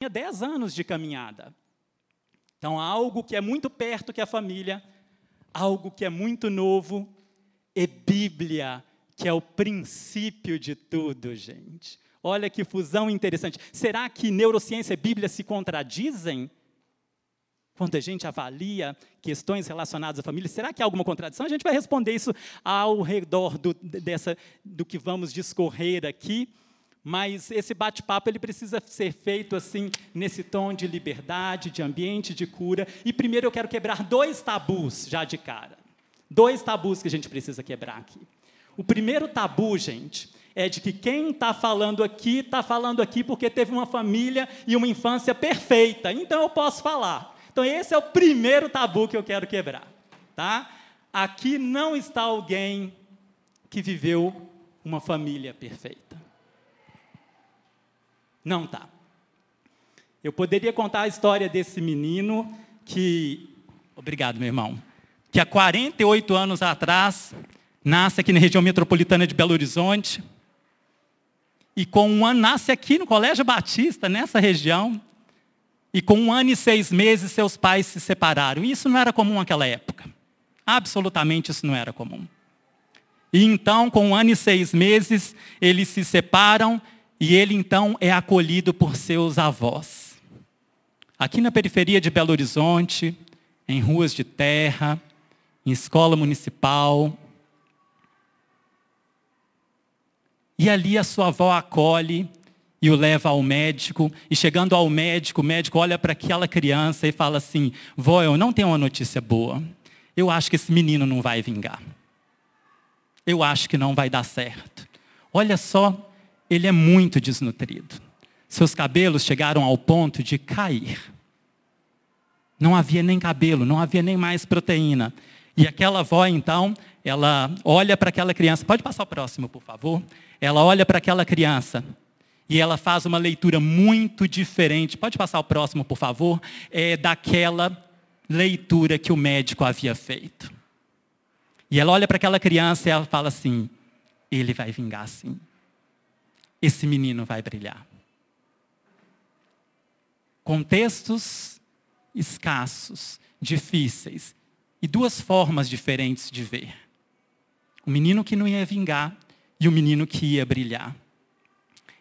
tinha 10 anos de caminhada. Então, algo que é muito perto que a família, algo que é muito novo, e Bíblia, que é o princípio de tudo, gente. Olha que fusão interessante. Será que neurociência e Bíblia se contradizem? Quando a gente avalia questões relacionadas à família, será que há alguma contradição? A gente vai responder isso ao redor do, dessa, do que vamos discorrer aqui. Mas esse bate-papo ele precisa ser feito assim nesse tom de liberdade, de ambiente, de cura. E primeiro eu quero quebrar dois tabus já de cara. Dois tabus que a gente precisa quebrar aqui. O primeiro tabu, gente, é de que quem está falando aqui está falando aqui porque teve uma família e uma infância perfeita. Então eu posso falar. Então esse é o primeiro tabu que eu quero quebrar, tá? Aqui não está alguém que viveu uma família perfeita. Não tá. Eu poderia contar a história desse menino que. Obrigado, meu irmão. Que há 48 anos atrás nasce aqui na região metropolitana de Belo Horizonte. E com um ano nasce aqui no Colégio Batista, nessa região. E com um ano e seis meses, seus pais se separaram. Isso não era comum naquela época. Absolutamente isso não era comum. E então, com um ano e seis meses, eles se separam e ele então é acolhido por seus avós. Aqui na periferia de Belo Horizonte, em ruas de terra, em escola municipal. E ali a sua avó acolhe e o leva ao médico. E chegando ao médico, o médico olha para aquela criança e fala assim: Vó, eu não tenho uma notícia boa. Eu acho que esse menino não vai vingar. Eu acho que não vai dar certo. Olha só ele é muito desnutrido. Seus cabelos chegaram ao ponto de cair. Não havia nem cabelo, não havia nem mais proteína. E aquela avó, então, ela olha para aquela criança. Pode passar o próximo, por favor? Ela olha para aquela criança e ela faz uma leitura muito diferente. Pode passar o próximo, por favor? É daquela leitura que o médico havia feito. E ela olha para aquela criança e ela fala assim: ele vai vingar sim esse menino vai brilhar. Contextos escassos, difíceis e duas formas diferentes de ver. O menino que não ia vingar e o menino que ia brilhar.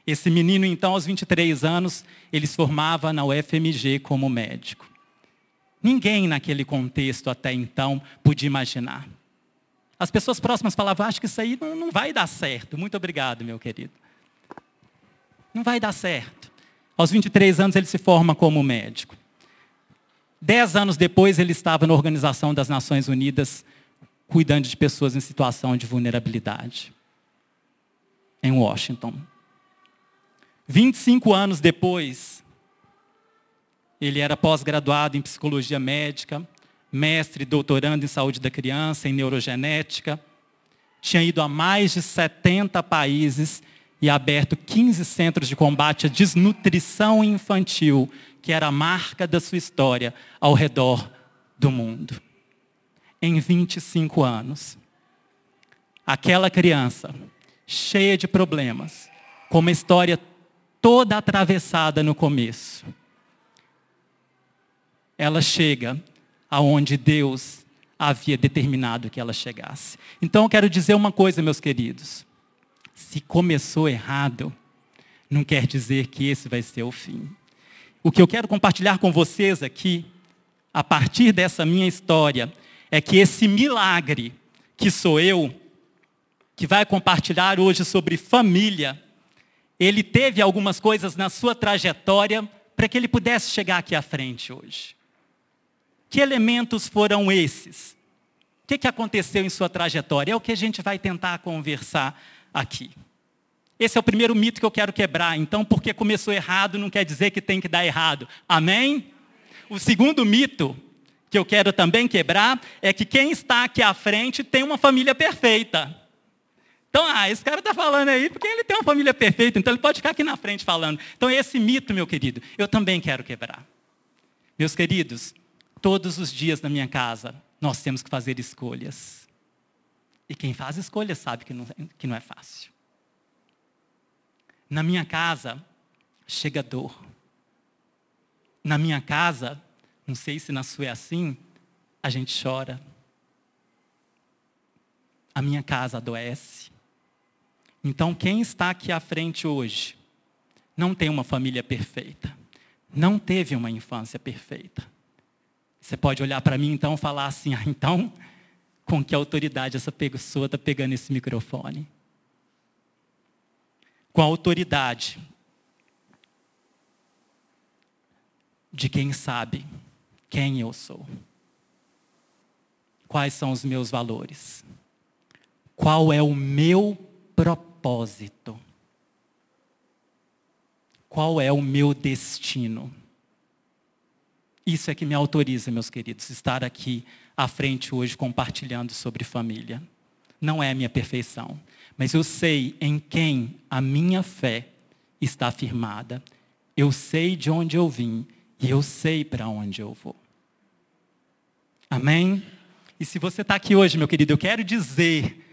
Esse menino, então, aos 23 anos, ele se formava na UFMG como médico. Ninguém naquele contexto até então podia imaginar. As pessoas próximas falavam, acho que isso aí não, não vai dar certo. Muito obrigado, meu querido. Não vai dar certo. Aos 23 anos ele se forma como médico. Dez anos depois ele estava na Organização das Nações Unidas, cuidando de pessoas em situação de vulnerabilidade. Em Washington. 25 anos depois, ele era pós-graduado em psicologia médica, mestre e doutorando em saúde da criança, em neurogenética. Tinha ido a mais de 70 países e aberto 15 centros de combate à desnutrição infantil, que era a marca da sua história ao redor do mundo. Em 25 anos. Aquela criança, cheia de problemas, com uma história toda atravessada no começo, ela chega aonde Deus havia determinado que ela chegasse. Então eu quero dizer uma coisa, meus queridos. Se começou errado, não quer dizer que esse vai ser o fim. O que eu quero compartilhar com vocês aqui, a partir dessa minha história, é que esse milagre que sou eu, que vai compartilhar hoje sobre família, ele teve algumas coisas na sua trajetória para que ele pudesse chegar aqui à frente hoje. Que elementos foram esses? O que, aconteceu em sua trajetória? É o que a gente vai tentar conversar aqui. Esse é o primeiro mito que eu quero quebrar. Então, porque começou errado não quer dizer que tem que dar errado. Amém? O segundo mito que eu quero também quebrar é que quem está aqui à frente tem uma família perfeita. Então, ah, esse cara está falando aí porque ele tem uma família perfeita, então ele pode ficar aqui na frente falando. Então, esse mito, meu querido, eu também quero quebrar. Meus queridos, todos os dias na minha casa, nós temos que fazer escolhas. E quem faz escolha sabe que não, que não é fácil. Na minha casa, chega dor. Na minha casa, não sei se na sua é assim, a gente chora. A minha casa adoece. Então, quem está aqui à frente hoje não tem uma família perfeita, não teve uma infância perfeita. Você pode olhar para mim então e falar assim: ah, então, com que autoridade essa pessoa está pegando esse microfone? Com a autoridade de quem sabe quem eu sou. Quais são os meus valores? Qual é o meu propósito? Qual é o meu destino? Isso é que me autoriza, meus queridos, estar aqui à frente hoje compartilhando sobre família. Não é a minha perfeição, mas eu sei em quem a minha fé está firmada. Eu sei de onde eu vim e eu sei para onde eu vou. Amém? E se você está aqui hoje, meu querido, eu quero dizer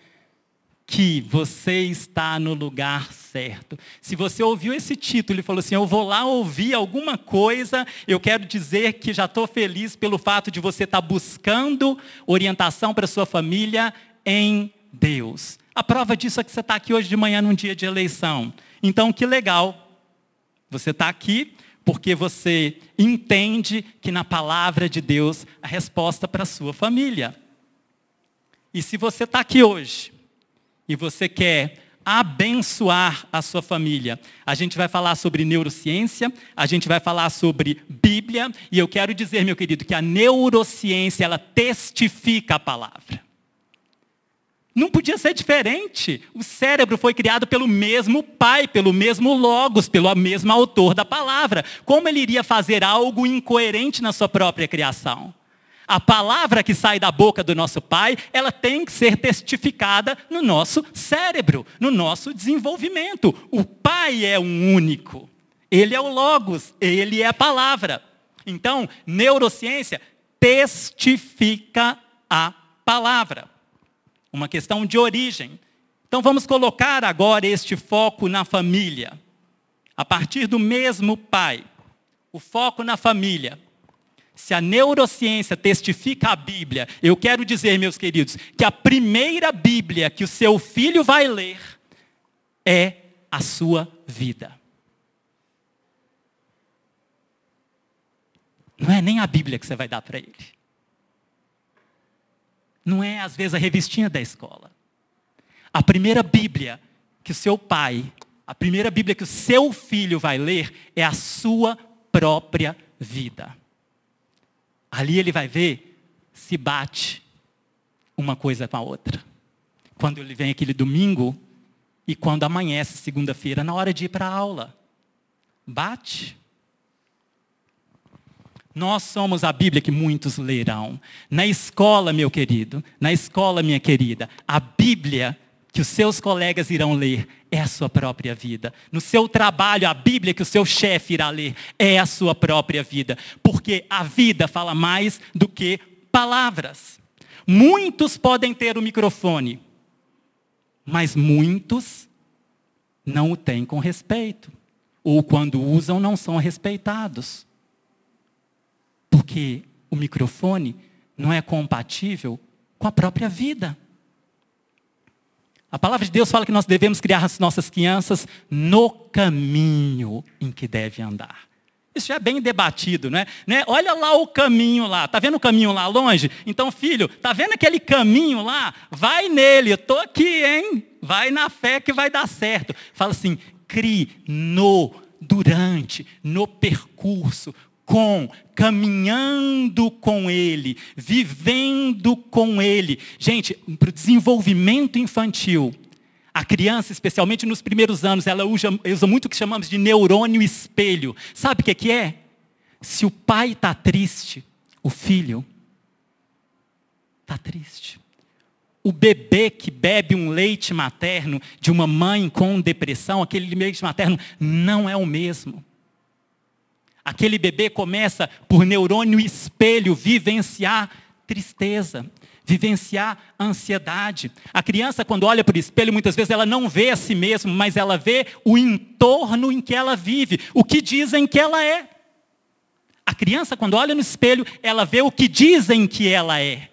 que você está no lugar certo. Se você ouviu esse título e falou assim, eu vou lá ouvir alguma coisa, eu quero dizer que já estou feliz pelo fato de você estar tá buscando orientação para sua família em Deus. A prova disso é que você está aqui hoje de manhã num dia de eleição. Então, que legal. Você está aqui porque você entende que na palavra de Deus a resposta para a sua família. E se você está aqui hoje e você quer abençoar a sua família. A gente vai falar sobre neurociência, a gente vai falar sobre Bíblia, e eu quero dizer, meu querido, que a neurociência, ela testifica a palavra. Não podia ser diferente. O cérebro foi criado pelo mesmo pai, pelo mesmo logos, pelo mesmo autor da palavra. Como ele iria fazer algo incoerente na sua própria criação? A palavra que sai da boca do nosso pai, ela tem que ser testificada no nosso cérebro, no nosso desenvolvimento. O pai é um único. Ele é o logos, ele é a palavra. Então, neurociência testifica a palavra. Uma questão de origem. Então vamos colocar agora este foco na família. A partir do mesmo pai. O foco na família. Se a neurociência testifica a Bíblia, eu quero dizer, meus queridos, que a primeira Bíblia que o seu filho vai ler é a sua vida. Não é nem a Bíblia que você vai dar para ele. Não é, às vezes, a revistinha da escola. A primeira Bíblia que o seu pai, a primeira Bíblia que o seu filho vai ler é a sua própria vida. Ali ele vai ver se bate uma coisa com a outra. Quando ele vem aquele domingo e quando amanhece segunda-feira na hora de ir para a aula. Bate. Nós somos a Bíblia que muitos lerão. Na escola, meu querido, na escola, minha querida, a Bíblia que os seus colegas irão ler é a sua própria vida. No seu trabalho, a Bíblia que o seu chefe irá ler é a sua própria vida. Porque a vida fala mais do que palavras. Muitos podem ter o microfone, mas muitos não o têm com respeito. Ou quando usam, não são respeitados. Porque o microfone não é compatível com a própria vida. A palavra de Deus fala que nós devemos criar as nossas crianças no caminho em que deve andar. Isso já é bem debatido, né? né? Olha lá o caminho lá. Tá vendo o caminho lá longe? Então, filho, tá vendo aquele caminho lá? Vai nele. Eu tô aqui, hein? Vai na fé que vai dar certo. Fala assim: crie no, durante, no percurso, com, caminhando com Ele, vivendo com Ele. Gente, para o desenvolvimento infantil, a criança, especialmente nos primeiros anos, ela usa, usa muito o que chamamos de neurônio espelho. Sabe o que, que é? Se o pai está triste, o filho está triste. O bebê que bebe um leite materno de uma mãe com depressão, aquele leite materno não é o mesmo. Aquele bebê começa por neurônio espelho vivenciar tristeza, vivenciar ansiedade. A criança, quando olha para o espelho, muitas vezes ela não vê a si mesma, mas ela vê o entorno em que ela vive, o que dizem que ela é. A criança, quando olha no espelho, ela vê o que dizem que ela é,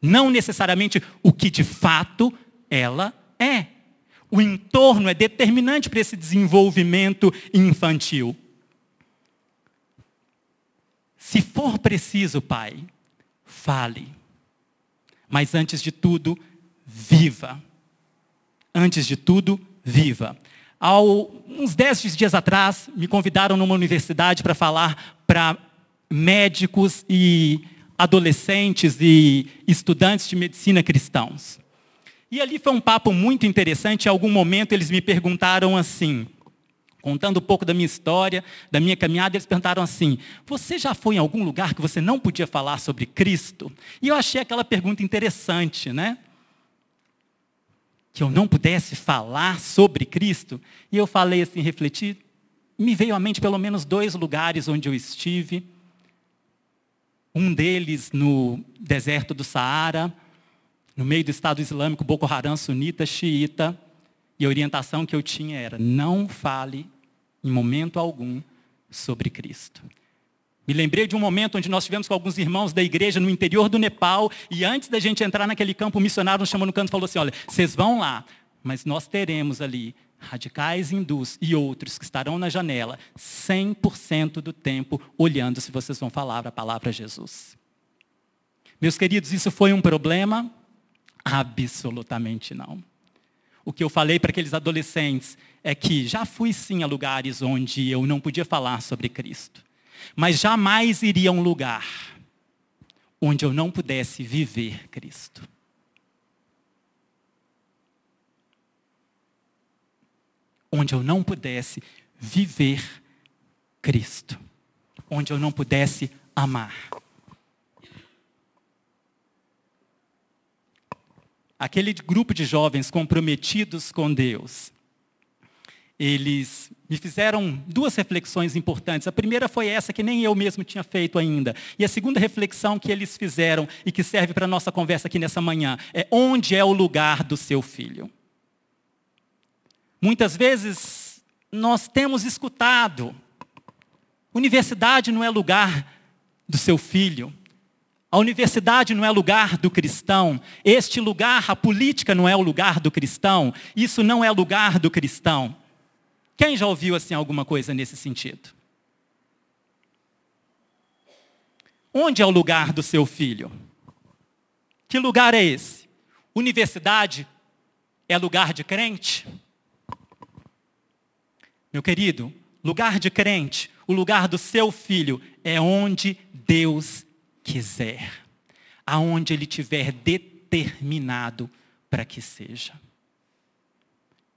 não necessariamente o que de fato ela é. O entorno é determinante para esse desenvolvimento infantil. Se for preciso, pai, fale. Mas antes de tudo, viva. Antes de tudo, viva. Há uns dez dias atrás, me convidaram numa universidade para falar para médicos e adolescentes e estudantes de medicina cristãos. E ali foi um papo muito interessante. Em algum momento eles me perguntaram assim, contando um pouco da minha história, da minha caminhada, eles perguntaram assim: Você já foi em algum lugar que você não podia falar sobre Cristo? E eu achei aquela pergunta interessante, né? Que eu não pudesse falar sobre Cristo. E eu falei assim, refleti, me veio à mente pelo menos dois lugares onde eu estive. Um deles no deserto do Saara, no meio do Estado Islâmico, Boko Haram, sunita, xiita. E a orientação que eu tinha era: não fale em momento algum sobre Cristo. Me lembrei de um momento onde nós tivemos com alguns irmãos da igreja no interior do Nepal, e antes da gente entrar naquele campo, o missionário nos chamou no canto e falou assim: olha, vocês vão lá, mas nós teremos ali radicais hindus e outros que estarão na janela 100% do tempo olhando se vocês vão falar a palavra Jesus. Meus queridos, isso foi um problema? Absolutamente não. O que eu falei para aqueles adolescentes é que já fui sim a lugares onde eu não podia falar sobre Cristo, mas jamais iria a um lugar onde eu não pudesse viver Cristo. Onde eu não pudesse viver Cristo. Onde eu não pudesse amar. Aquele grupo de jovens comprometidos com Deus, eles me fizeram duas reflexões importantes. A primeira foi essa que nem eu mesmo tinha feito ainda. E a segunda reflexão que eles fizeram e que serve para a nossa conversa aqui nessa manhã é onde é o lugar do seu filho? Muitas vezes nós temos escutado, universidade não é lugar do seu filho. A universidade não é lugar do cristão. Este lugar, a política não é o lugar do cristão. Isso não é lugar do cristão. Quem já ouviu assim alguma coisa nesse sentido? Onde é o lugar do seu filho? Que lugar é esse? Universidade é lugar de crente? Meu querido, lugar de crente, o lugar do seu filho é onde Deus quiser, aonde Ele tiver determinado para que seja.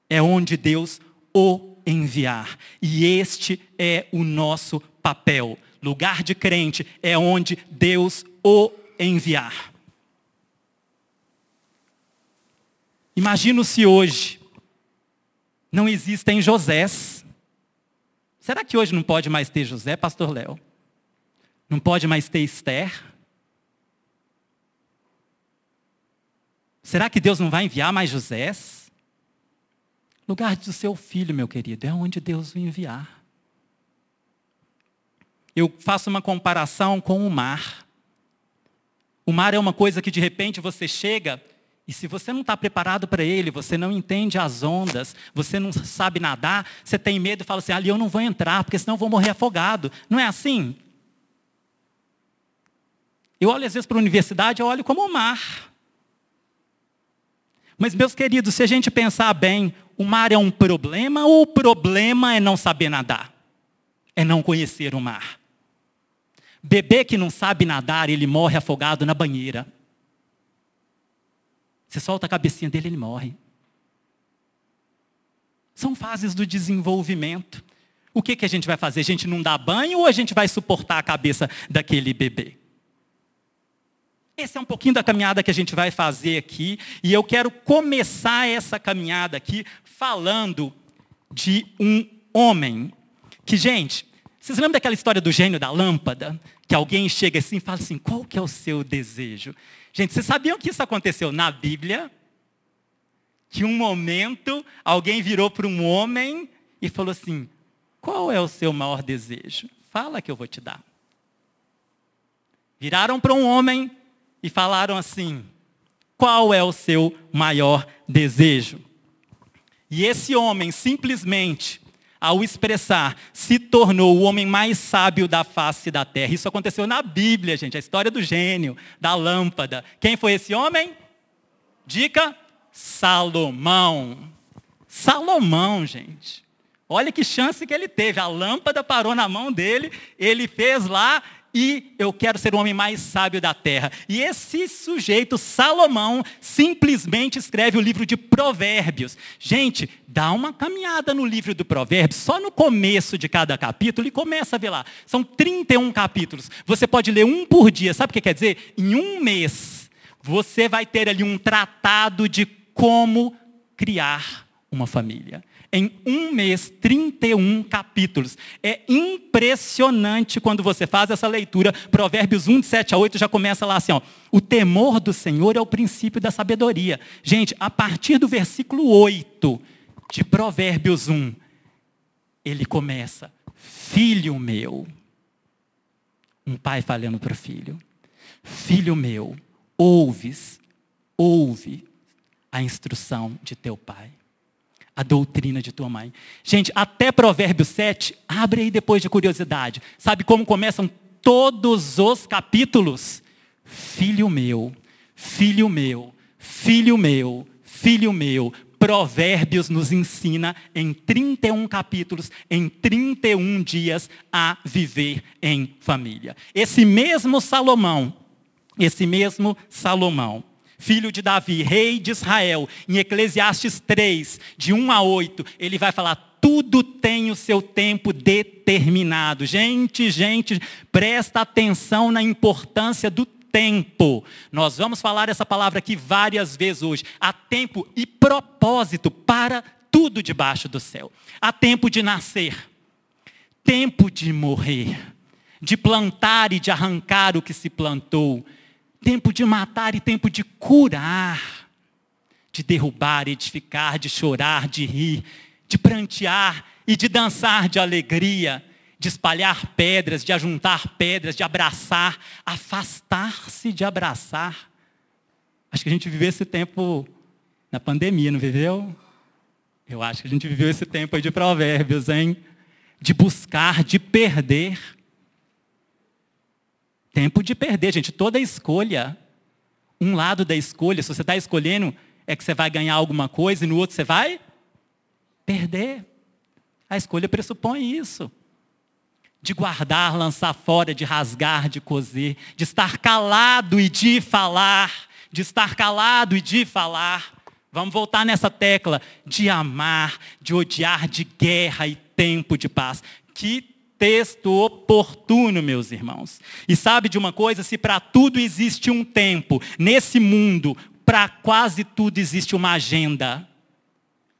É onde Deus o enviar. E este é o nosso papel. Lugar de crente é onde Deus o enviar. Imagino se hoje não existem Josés. Será que hoje não pode mais ter José, pastor Léo? Não pode mais ter Esther? Será que Deus não vai enviar mais Josés? Lugar do seu filho, meu querido, é onde Deus o enviar. Eu faço uma comparação com o mar. O mar é uma coisa que de repente você chega e se você não está preparado para ele, você não entende as ondas, você não sabe nadar, você tem medo e fala assim: ali eu não vou entrar, porque senão eu vou morrer afogado. Não é assim? Eu olho às vezes para a universidade, eu olho como o mar. Mas, meus queridos, se a gente pensar bem, o mar é um problema ou o problema é não saber nadar? É não conhecer o mar. Bebê que não sabe nadar, ele morre afogado na banheira. Você solta a cabecinha dele, ele morre. São fases do desenvolvimento. O que, que a gente vai fazer? A gente não dá banho ou a gente vai suportar a cabeça daquele bebê? Esse é um pouquinho da caminhada que a gente vai fazer aqui, e eu quero começar essa caminhada aqui falando de um homem que, gente, vocês lembram daquela história do gênio da lâmpada? Que alguém chega assim e fala assim: qual que é o seu desejo? Gente, vocês sabiam que isso aconteceu na Bíblia? Que um momento alguém virou para um homem e falou assim: qual é o seu maior desejo? Fala que eu vou te dar. Viraram para um homem e falaram assim: qual é o seu maior desejo? E esse homem simplesmente, ao expressar, se tornou o homem mais sábio da face da terra. Isso aconteceu na Bíblia, gente, a história do gênio, da lâmpada. Quem foi esse homem? Dica: Salomão. Salomão, gente. Olha que chance que ele teve. A lâmpada parou na mão dele, ele fez lá e eu quero ser o homem mais sábio da terra. E esse sujeito, Salomão, simplesmente escreve o livro de Provérbios. Gente, dá uma caminhada no livro do Provérbios, só no começo de cada capítulo e começa a ver lá. São 31 capítulos. Você pode ler um por dia. Sabe o que quer dizer? Em um mês, você vai ter ali um tratado de como criar uma família em um mês, 31 capítulos. É impressionante quando você faz essa leitura. Provérbios 1, de 7 a 8 já começa lá assim: ó, o temor do Senhor é o princípio da sabedoria. Gente, a partir do versículo 8 de Provérbios 1, ele começa: Filho meu. Um pai falando para o filho: Filho meu, ouves, ouve a instrução de teu pai a doutrina de tua mãe. Gente, até Provérbios 7, abre aí depois de curiosidade. Sabe como começam todos os capítulos? Filho meu, filho meu, filho meu, filho meu. Provérbios nos ensina em 31 capítulos, em 31 dias, a viver em família. Esse mesmo Salomão, esse mesmo Salomão, filho de Davi, rei de Israel, em Eclesiastes 3, de 1 a 8, ele vai falar: tudo tem o seu tempo determinado. Gente, gente, presta atenção na importância do tempo. Nós vamos falar essa palavra aqui várias vezes hoje. Há tempo e propósito para tudo debaixo do céu. Há tempo de nascer, tempo de morrer, de plantar e de arrancar o que se plantou, tempo de matar e tempo de curar, de derrubar, edificar, de chorar, de rir, de prantear e de dançar de alegria, de espalhar pedras, de ajuntar pedras, de abraçar, afastar-se de abraçar. Acho que a gente viveu esse tempo na pandemia, não viveu? Eu acho que a gente viveu esse tempo aí de provérbios, hein? De buscar, de perder. Tempo de perder, gente. Toda escolha, um lado da escolha, se você está escolhendo, é que você vai ganhar alguma coisa e no outro você vai perder. A escolha pressupõe isso. De guardar, lançar fora, de rasgar, de coser, de estar calado e de falar, de estar calado e de falar. Vamos voltar nessa tecla de amar, de odiar, de guerra e tempo de paz. Que texto oportuno, meus irmãos. E sabe de uma coisa? Se para tudo existe um tempo, nesse mundo, para quase tudo existe uma agenda.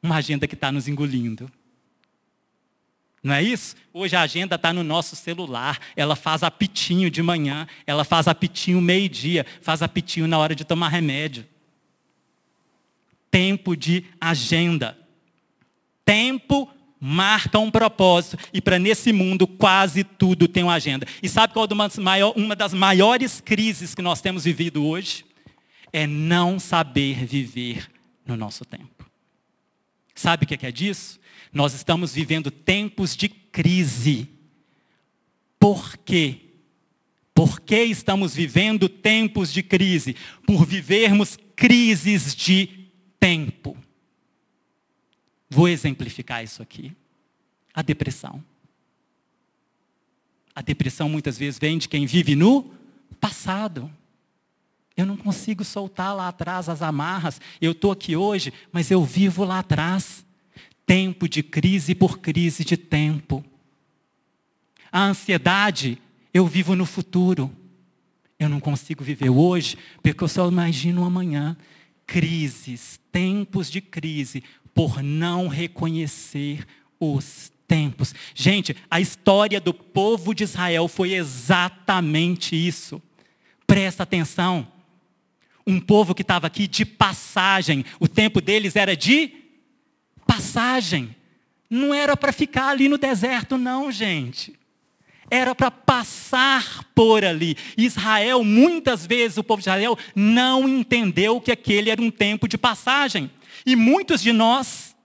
Uma agenda que está nos engolindo. Não é isso? Hoje a agenda está no nosso celular. Ela faz apitinho de manhã, ela faz apitinho meio-dia, faz apitinho na hora de tomar remédio. Tempo de agenda. Tempo marca um propósito e para nesse mundo quase tudo tem uma agenda. E sabe qual é uma das maiores crises que nós temos vivido hoje? É não saber viver no nosso tempo. Sabe o que é disso? Nós estamos vivendo tempos de crise. Por quê? Por que estamos vivendo tempos de crise? Por vivermos crises de tempo. Vou exemplificar isso aqui. A depressão. A depressão muitas vezes vem de quem vive no passado. Eu não consigo soltar lá atrás as amarras. Eu estou aqui hoje, mas eu vivo lá atrás. Tempo de crise por crise de tempo. A ansiedade, eu vivo no futuro. Eu não consigo viver hoje, porque eu só imagino amanhã. Crises, tempos de crise, por não reconhecer os tempos. Gente, a história do povo de Israel foi exatamente isso. Presta atenção. Um povo que estava aqui de passagem, o tempo deles era de passagem. Não era para ficar ali no deserto, não, gente. era para passar por ali. Israel, muitas vezes o povo de Israel não entendeu que aquele era um tempo de passagem. E muitos de nós,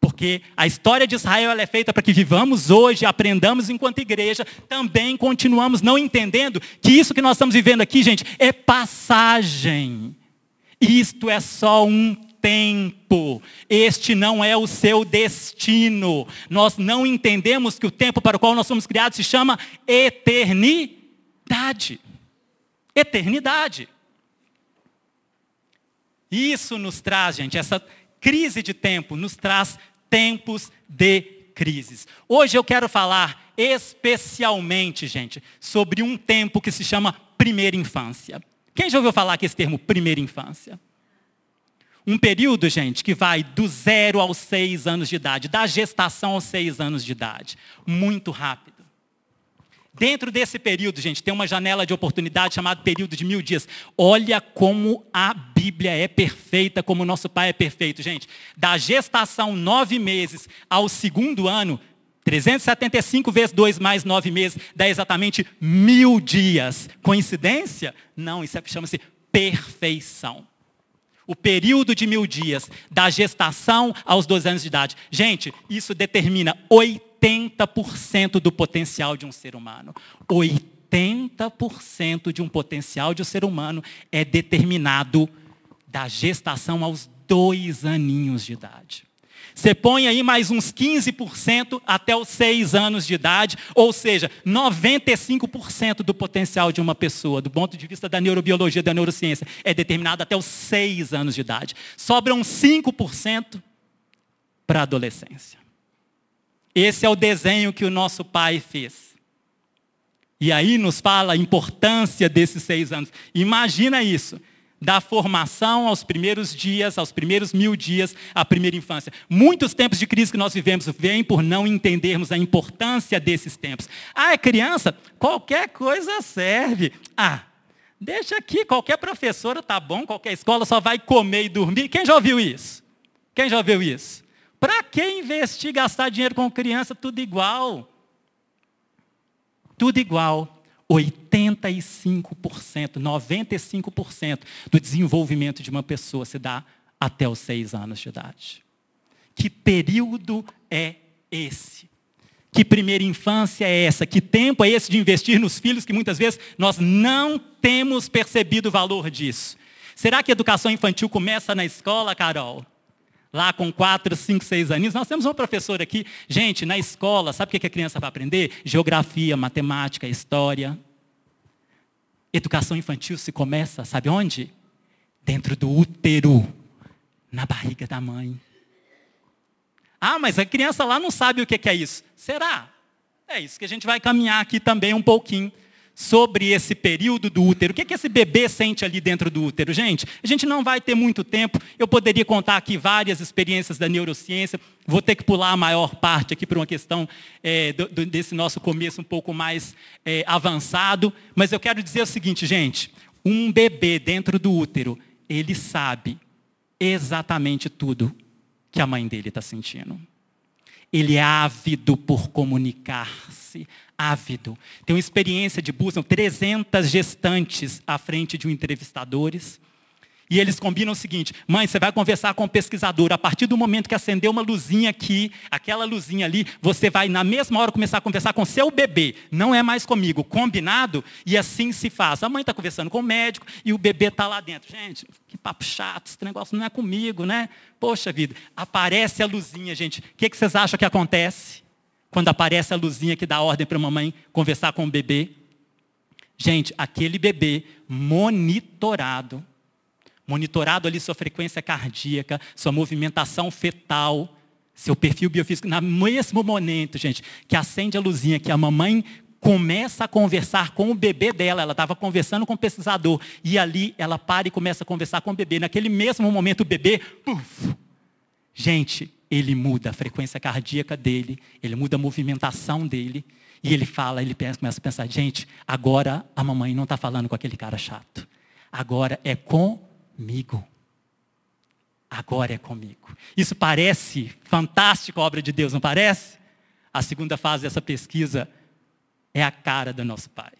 porque a história de Israel é feita para que vivamos hoje, aprendamos enquanto igreja, também continuamos não entendendo que isso que nós estamos vivendo aqui, gente, é passagem. Isto é só um tempo. Este não é o seu destino. Nós não entendemos que o tempo para o qual nós somos criados se chama eternidade. Eternidade. Isso nos traz, gente, essa crise de tempo nos traz tempos de crises. Hoje eu quero falar especialmente, gente, sobre um tempo que se chama primeira infância. Quem já ouviu falar que esse termo primeira infância? Um período, gente, que vai do zero aos seis anos de idade, da gestação aos seis anos de idade. Muito rápido. Dentro desse período, gente, tem uma janela de oportunidade chamada período de mil dias. Olha como a Bíblia é perfeita, como o nosso Pai é perfeito, gente. Da gestação, nove meses, ao segundo ano, 375 vezes dois mais nove meses, dá exatamente mil dias. Coincidência? Não, isso é, chama-se perfeição o período de mil dias, da gestação aos 12 anos de idade. Gente, isso determina 80% do potencial de um ser humano. 80% de um potencial de um ser humano é determinado da gestação aos dois aninhos de idade. Você põe aí mais uns 15% até os 6 anos de idade, ou seja, 95% do potencial de uma pessoa, do ponto de vista da neurobiologia, da neurociência, é determinado até os 6 anos de idade. Sobram 5% para a adolescência. Esse é o desenho que o nosso pai fez. E aí nos fala a importância desses seis anos. Imagina isso da formação aos primeiros dias, aos primeiros mil dias, à primeira infância. Muitos tempos de crise que nós vivemos vêm por não entendermos a importância desses tempos. Ah, é criança? Qualquer coisa serve. Ah, deixa aqui, qualquer professora tá bom, qualquer escola só vai comer e dormir. Quem já ouviu isso? Quem já ouviu isso? Para que investir, gastar dinheiro com criança? Tudo igual. Tudo igual. 85%, 95% do desenvolvimento de uma pessoa se dá até os seis anos de idade. Que período é esse? Que primeira infância é essa? Que tempo é esse de investir nos filhos que muitas vezes nós não temos percebido o valor disso? Será que a educação infantil começa na escola, Carol? Lá com quatro, cinco, seis aninhos. Nós temos um professor aqui. Gente, na escola, sabe o que a criança vai aprender? Geografia, matemática, história. Educação infantil se começa, sabe onde? Dentro do útero, na barriga da mãe. Ah, mas a criança lá não sabe o que é isso. Será? É isso que a gente vai caminhar aqui também um pouquinho sobre esse período do útero. O que, é que esse bebê sente ali dentro do útero? Gente, a gente não vai ter muito tempo. Eu poderia contar aqui várias experiências da neurociência. Vou ter que pular a maior parte aqui por uma questão é, do, do, desse nosso começo um pouco mais é, avançado. Mas eu quero dizer o seguinte, gente. Um bebê dentro do útero, ele sabe exatamente tudo que a mãe dele está sentindo. Ele é ávido por comunicar-se, ávido. Tem uma experiência de busca, 300 gestantes à frente de um entrevistadores. E eles combinam o seguinte: mãe, você vai conversar com o pesquisador. A partir do momento que acender uma luzinha aqui, aquela luzinha ali, você vai na mesma hora começar a conversar com seu bebê. Não é mais comigo. Combinado? E assim se faz. A mãe está conversando com o médico e o bebê está lá dentro. Gente, que papo chato, esse negócio não é comigo, né? Poxa vida, aparece a luzinha, gente. O que, que vocês acham que acontece? Quando aparece a luzinha que dá ordem para a mamãe conversar com o bebê. Gente, aquele bebê monitorado, monitorado ali sua frequência cardíaca, sua movimentação fetal, seu perfil biofísico, no mesmo momento, gente, que acende a luzinha, que a mamãe começa a conversar com o bebê dela, ela estava conversando com o pesquisador, e ali ela para e começa a conversar com o bebê. Naquele mesmo momento, o bebê, puff, gente, ele muda a frequência cardíaca dele, ele muda a movimentação dele, e ele fala, ele pensa, começa a pensar, gente, agora a mamãe não está falando com aquele cara chato. Agora é comigo. Agora é comigo. Isso parece fantástico a obra de Deus, não parece? A segunda fase dessa pesquisa é a cara do nosso Pai.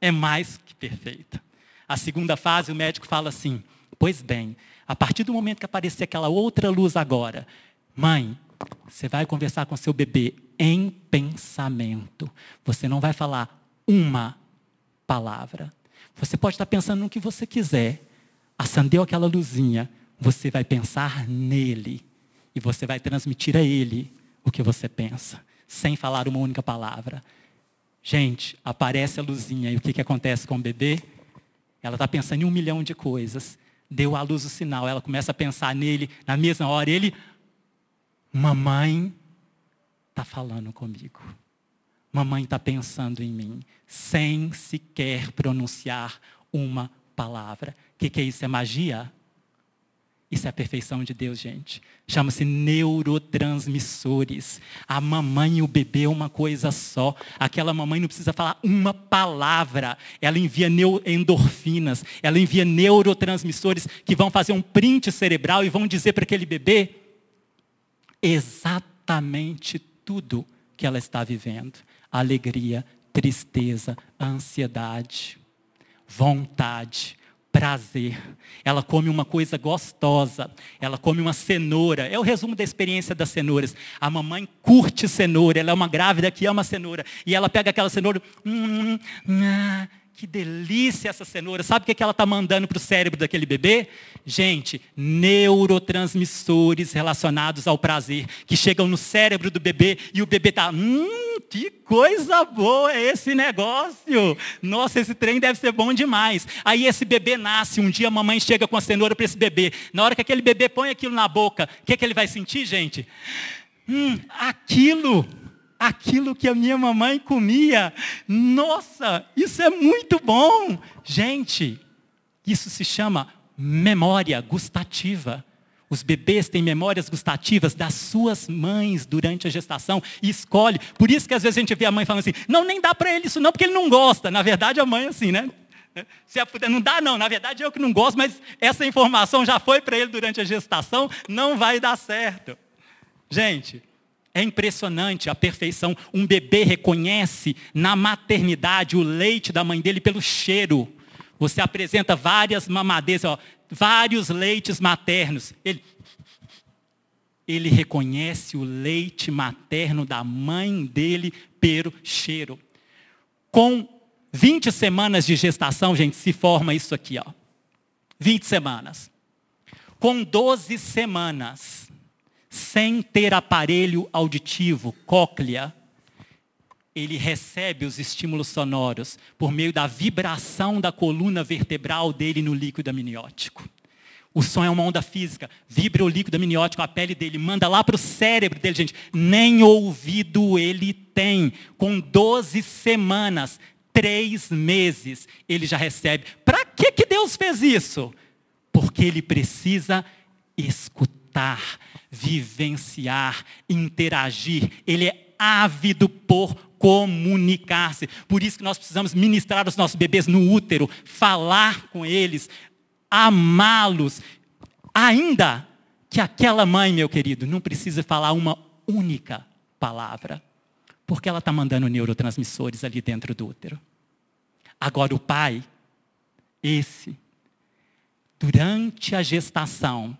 É mais que perfeita. A segunda fase, o médico fala assim: Pois bem, a partir do momento que aparecer aquela outra luz agora, mãe, você vai conversar com seu bebê em pensamento. Você não vai falar uma palavra. Você pode estar pensando no que você quiser. Acendeu aquela luzinha, você vai pensar nele. E você vai transmitir a ele o que você pensa, sem falar uma única palavra. Gente, aparece a luzinha e o que, que acontece com o bebê? Ela está pensando em um milhão de coisas. Deu à luz o sinal, ela começa a pensar nele na mesma hora. Ele, mamãe, está falando comigo. Mamãe está pensando em mim, sem sequer pronunciar uma palavra. O que, que é isso? É magia? Isso é a perfeição de Deus, gente. Chama-se neurotransmissores. A mamãe e o bebê é uma coisa só. Aquela mamãe não precisa falar uma palavra. Ela envia endorfinas, ela envia neurotransmissores que vão fazer um print cerebral e vão dizer para aquele bebê exatamente tudo que ela está vivendo: alegria, tristeza, ansiedade, vontade, prazer. Ela come uma coisa gostosa. Ela come uma cenoura. É o resumo da experiência das cenouras. A mamãe curte cenoura. Ela é uma grávida que ama cenoura. E ela pega aquela cenoura. Hum, hum, hum, que delícia essa cenoura. Sabe o que ela está mandando para o cérebro daquele bebê? Gente, neurotransmissores relacionados ao prazer, que chegam no cérebro do bebê e o bebê está, hum, que coisa boa é esse negócio. Nossa, esse trem deve ser bom demais. Aí esse bebê nasce, um dia a mamãe chega com a cenoura para esse bebê. Na hora que aquele bebê põe aquilo na boca, o que, que ele vai sentir, gente? Hum, aquilo aquilo que a minha mamãe comia. Nossa, isso é muito bom. Gente, isso se chama memória gustativa. Os bebês têm memórias gustativas das suas mães durante a gestação e escolhe. Por isso que às vezes a gente vê a mãe falando assim: não, nem dá para ele isso não, porque ele não gosta. Na verdade, a mãe assim, né? Se a, não dá não, na verdade eu que não gosto, mas essa informação já foi para ele durante a gestação, não vai dar certo. Gente, é impressionante a perfeição. Um bebê reconhece na maternidade o leite da mãe dele pelo cheiro. Você apresenta várias mamadeiras, ó, vários leites maternos. Ele, ele reconhece o leite materno da mãe dele pelo cheiro. Com 20 semanas de gestação, gente, se forma isso aqui, ó. 20 semanas. Com 12 semanas, sem ter aparelho auditivo, cóclea, ele recebe os estímulos sonoros por meio da vibração da coluna vertebral dele no líquido amniótico. O som é uma onda física, vibra o líquido amniótico, a pele dele, manda lá para o cérebro dele, gente. Nem ouvido ele tem. Com 12 semanas, três meses, ele já recebe. Para que, que Deus fez isso? Porque ele precisa escutar vivenciar, interagir. Ele é ávido por comunicar-se. Por isso que nós precisamos ministrar os nossos bebês no útero, falar com eles, amá-los. Ainda que aquela mãe, meu querido, não precisa falar uma única palavra, porque ela está mandando neurotransmissores ali dentro do útero. Agora, o pai, esse, durante a gestação,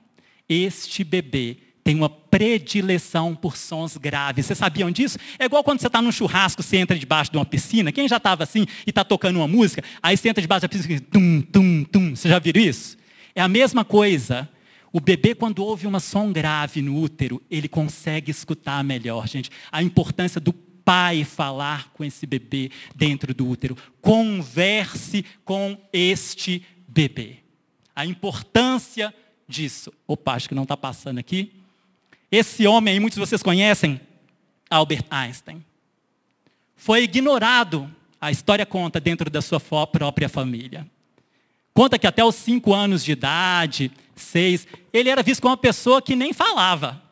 este bebê tem uma predileção por sons graves. Vocês sabiam disso? É igual quando você está num churrasco, você entra debaixo de uma piscina. Quem já estava assim e está tocando uma música, aí você entra debaixo da piscina e tum, tum, tum. Você já viu isso? É a mesma coisa. O bebê, quando ouve uma som grave no útero, ele consegue escutar melhor, gente. A importância do pai falar com esse bebê dentro do útero. Converse com este bebê. A importância disso. Opa, acho que não está passando aqui. Esse homem, muitos de vocês conhecem, Albert Einstein, foi ignorado, a história conta, dentro da sua própria família. Conta que até os cinco anos de idade, seis, ele era visto como uma pessoa que nem falava.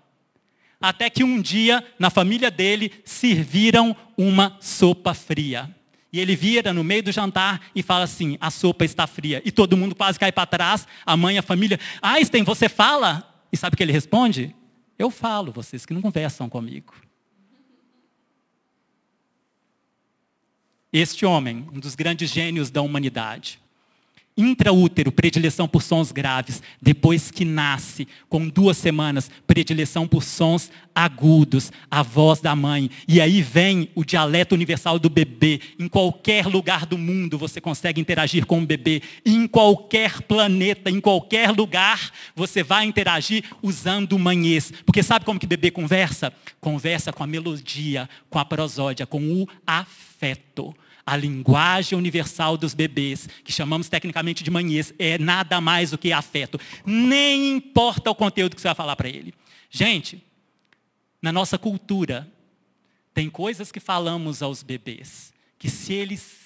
Até que um dia, na família dele, serviram uma sopa fria. E ele vira no meio do jantar e fala assim: a sopa está fria. E todo mundo quase cai para trás, a mãe, a família. Einstein, você fala? E sabe o que ele responde? Eu falo, vocês que não conversam comigo. Este homem, um dos grandes gênios da humanidade, Intraútero, predileção por sons graves. Depois que nasce, com duas semanas, predileção por sons agudos, a voz da mãe. E aí vem o dialeto universal do bebê. Em qualquer lugar do mundo você consegue interagir com o bebê. em qualquer planeta, em qualquer lugar, você vai interagir usando o manhês. Porque sabe como que bebê conversa? Conversa com a melodia, com a prosódia, com o afeto. A linguagem universal dos bebês, que chamamos tecnicamente de manhês, é nada mais do que afeto. Nem importa o conteúdo que você vai falar para ele. Gente, na nossa cultura, tem coisas que falamos aos bebês que se eles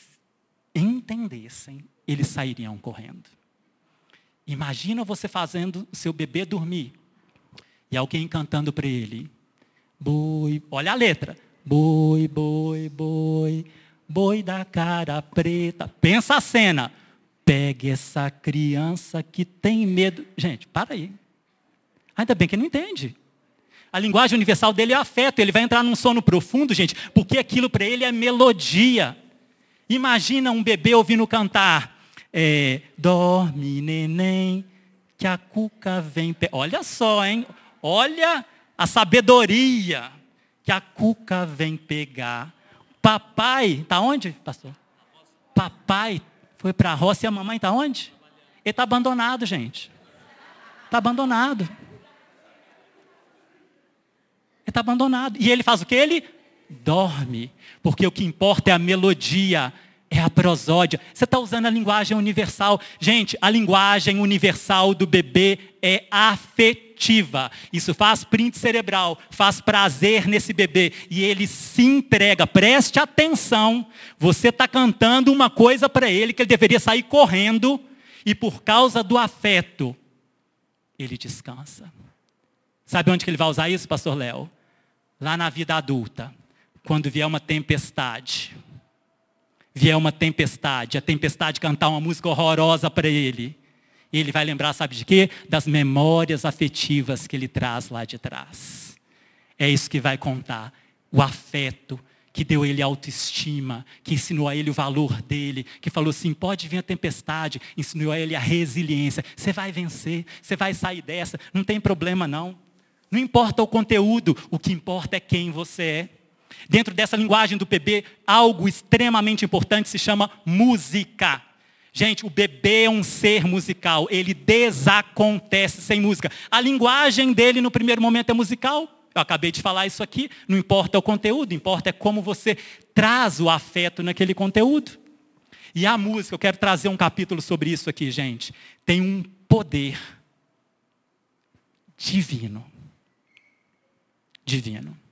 entendessem, eles sairiam correndo. Imagina você fazendo o seu bebê dormir e alguém cantando para ele: Boi, olha a letra. Boi, boi, boi, boi da cara preta. Pensa a cena. Pegue essa criança que tem medo. Gente, para aí. Ainda bem que não entende. A linguagem universal dele é afeto. Ele vai entrar num sono profundo, gente, porque aquilo para ele é melodia. Imagina um bebê ouvindo cantar. É, Dorme, neném, que a cuca vem. Pe... Olha só, hein? Olha a sabedoria que a cuca vem pegar. Papai, está onde, pastor? Papai foi para a roça e a mamãe está onde? Ele está abandonado, gente. Está abandonado. Ele está abandonado. E ele faz o que? Ele dorme. Porque o que importa é a melodia, é a prosódia. Você está usando a linguagem universal. Gente, a linguagem universal do bebê é afetiva. Isso faz print cerebral, faz prazer nesse bebê. E ele se entrega. Preste atenção. Você está cantando uma coisa para ele que ele deveria sair correndo. E por causa do afeto, ele descansa. Sabe onde que ele vai usar isso, pastor Léo? Lá na vida adulta. Quando vier uma tempestade vier uma tempestade, a tempestade cantar uma música horrorosa para ele, ele vai lembrar, sabe de quê? Das memórias afetivas que ele traz lá de trás. É isso que vai contar. O afeto que deu ele autoestima, que ensinou a ele o valor dele, que falou assim: pode vir a tempestade, ensinou a ele a resiliência. Você vai vencer, você vai sair dessa, não tem problema não. Não importa o conteúdo, o que importa é quem você é. Dentro dessa linguagem do bebê, algo extremamente importante se chama música. Gente, o bebê é um ser musical, ele desacontece sem música. A linguagem dele no primeiro momento é musical. Eu acabei de falar isso aqui, não importa o conteúdo, importa é como você traz o afeto naquele conteúdo. E a música, eu quero trazer um capítulo sobre isso aqui, gente. Tem um poder divino. Divino.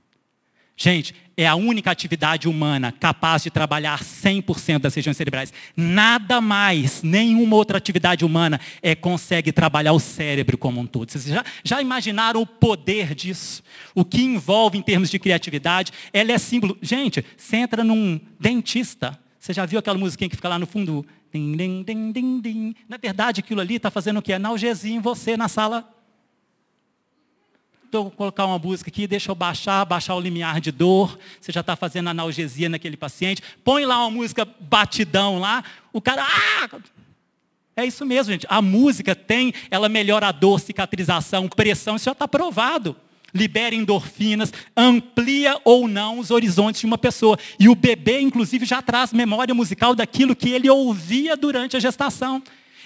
Gente, é a única atividade humana capaz de trabalhar 100% das regiões cerebrais. Nada mais, nenhuma outra atividade humana é, consegue trabalhar o cérebro como um todo. Vocês já, já imaginaram o poder disso? O que envolve em termos de criatividade? Ela é símbolo. Gente, você entra num dentista. Você já viu aquela musiquinha que fica lá no fundo? Din, din, din, din, din. Na verdade, aquilo ali está fazendo o quê? Analgesia em você na sala Vou colocar uma música aqui, deixa eu baixar, baixar o limiar de dor. Você já está fazendo analgesia naquele paciente. Põe lá uma música batidão lá. O cara. Ah! É isso mesmo, gente. A música tem, ela melhora a dor, cicatrização, pressão, isso já está provado. Libera endorfinas, amplia ou não os horizontes de uma pessoa. E o bebê, inclusive, já traz memória musical daquilo que ele ouvia durante a gestação.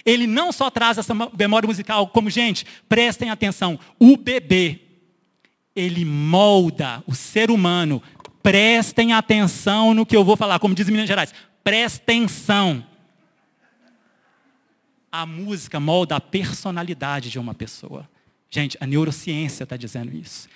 Ele não só traz essa memória musical, como, gente, prestem atenção, o bebê, ele molda o ser humano. Prestem atenção no que eu vou falar, como diz Minas Gerais. Prestem atenção. A música molda a personalidade de uma pessoa. Gente, a neurociência está dizendo isso.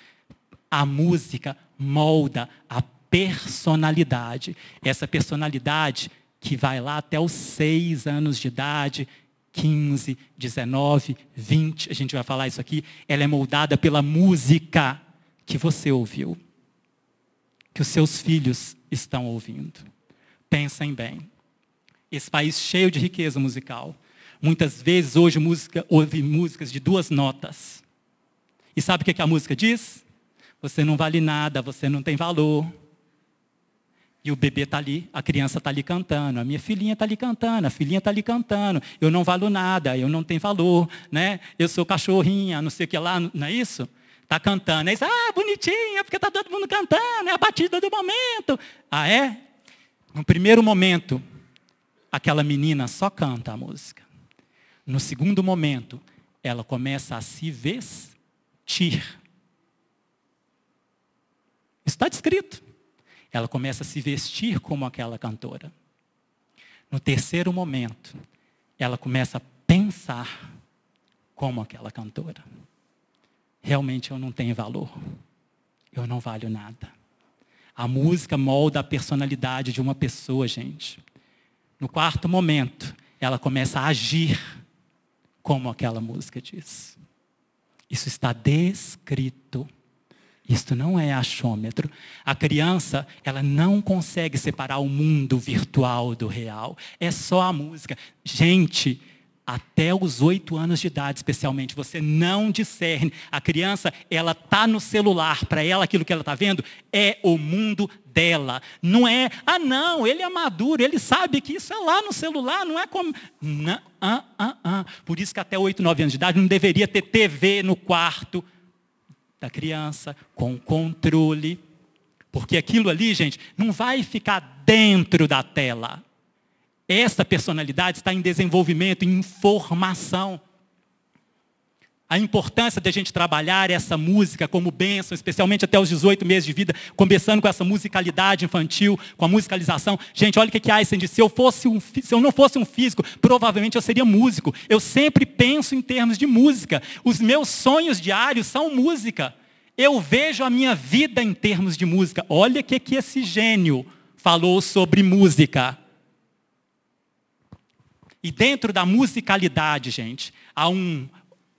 A música molda a personalidade. Essa personalidade que vai lá até os seis anos de idade, 15, 19, 20, a gente vai falar isso aqui, ela é moldada pela música que você ouviu, que os seus filhos estão ouvindo. Pensem bem. Esse país cheio de riqueza musical. Muitas vezes hoje música, ouve músicas de duas notas. E sabe o que, a música diz? Você não vale nada, você não tem valor. E o bebê está ali, a criança está ali cantando, a minha filhinha está ali cantando, a filhinha está ali cantando, eu não valo nada, eu não tenho valor, né? eu sou cachorrinha, não sei o que lá, não é isso? Está cantando, aí ah, bonitinha, porque está todo mundo cantando, é a batida do momento. Ah, é? No primeiro momento, aquela menina só canta a música. No segundo momento, ela começa a se vestir. Está descrito ela começa a se vestir como aquela cantora. No terceiro momento, ela começa a pensar como aquela cantora. Realmente eu não tenho valor. Eu não valho nada. A música molda a personalidade de uma pessoa, gente. No quarto momento, ela começa a agir como aquela música diz. Isso está descrito isto não é achômetro. A criança, ela não consegue separar o mundo virtual do real. É só a música. Gente, até os oito anos de idade, especialmente, você não discerne. A criança, ela está no celular. Para ela, aquilo que ela está vendo é o mundo dela. Não é, ah, não, ele é maduro, ele sabe que isso é lá no celular, não é como. Não, ah, ah, ah. Por isso que até oito, nove anos de idade não deveria ter TV no quarto da criança, com controle. Porque aquilo ali, gente, não vai ficar dentro da tela. Essa personalidade está em desenvolvimento, em formação a importância de a gente trabalhar essa música como bênção, especialmente até os 18 meses de vida, começando com essa musicalidade infantil, com a musicalização. Gente, olha o que Einstein disse, se eu, fosse um, se eu não fosse um físico, provavelmente eu seria músico. Eu sempre penso em termos de música. Os meus sonhos diários são música. Eu vejo a minha vida em termos de música. Olha o que, que esse gênio falou sobre música. E dentro da musicalidade, gente, há um,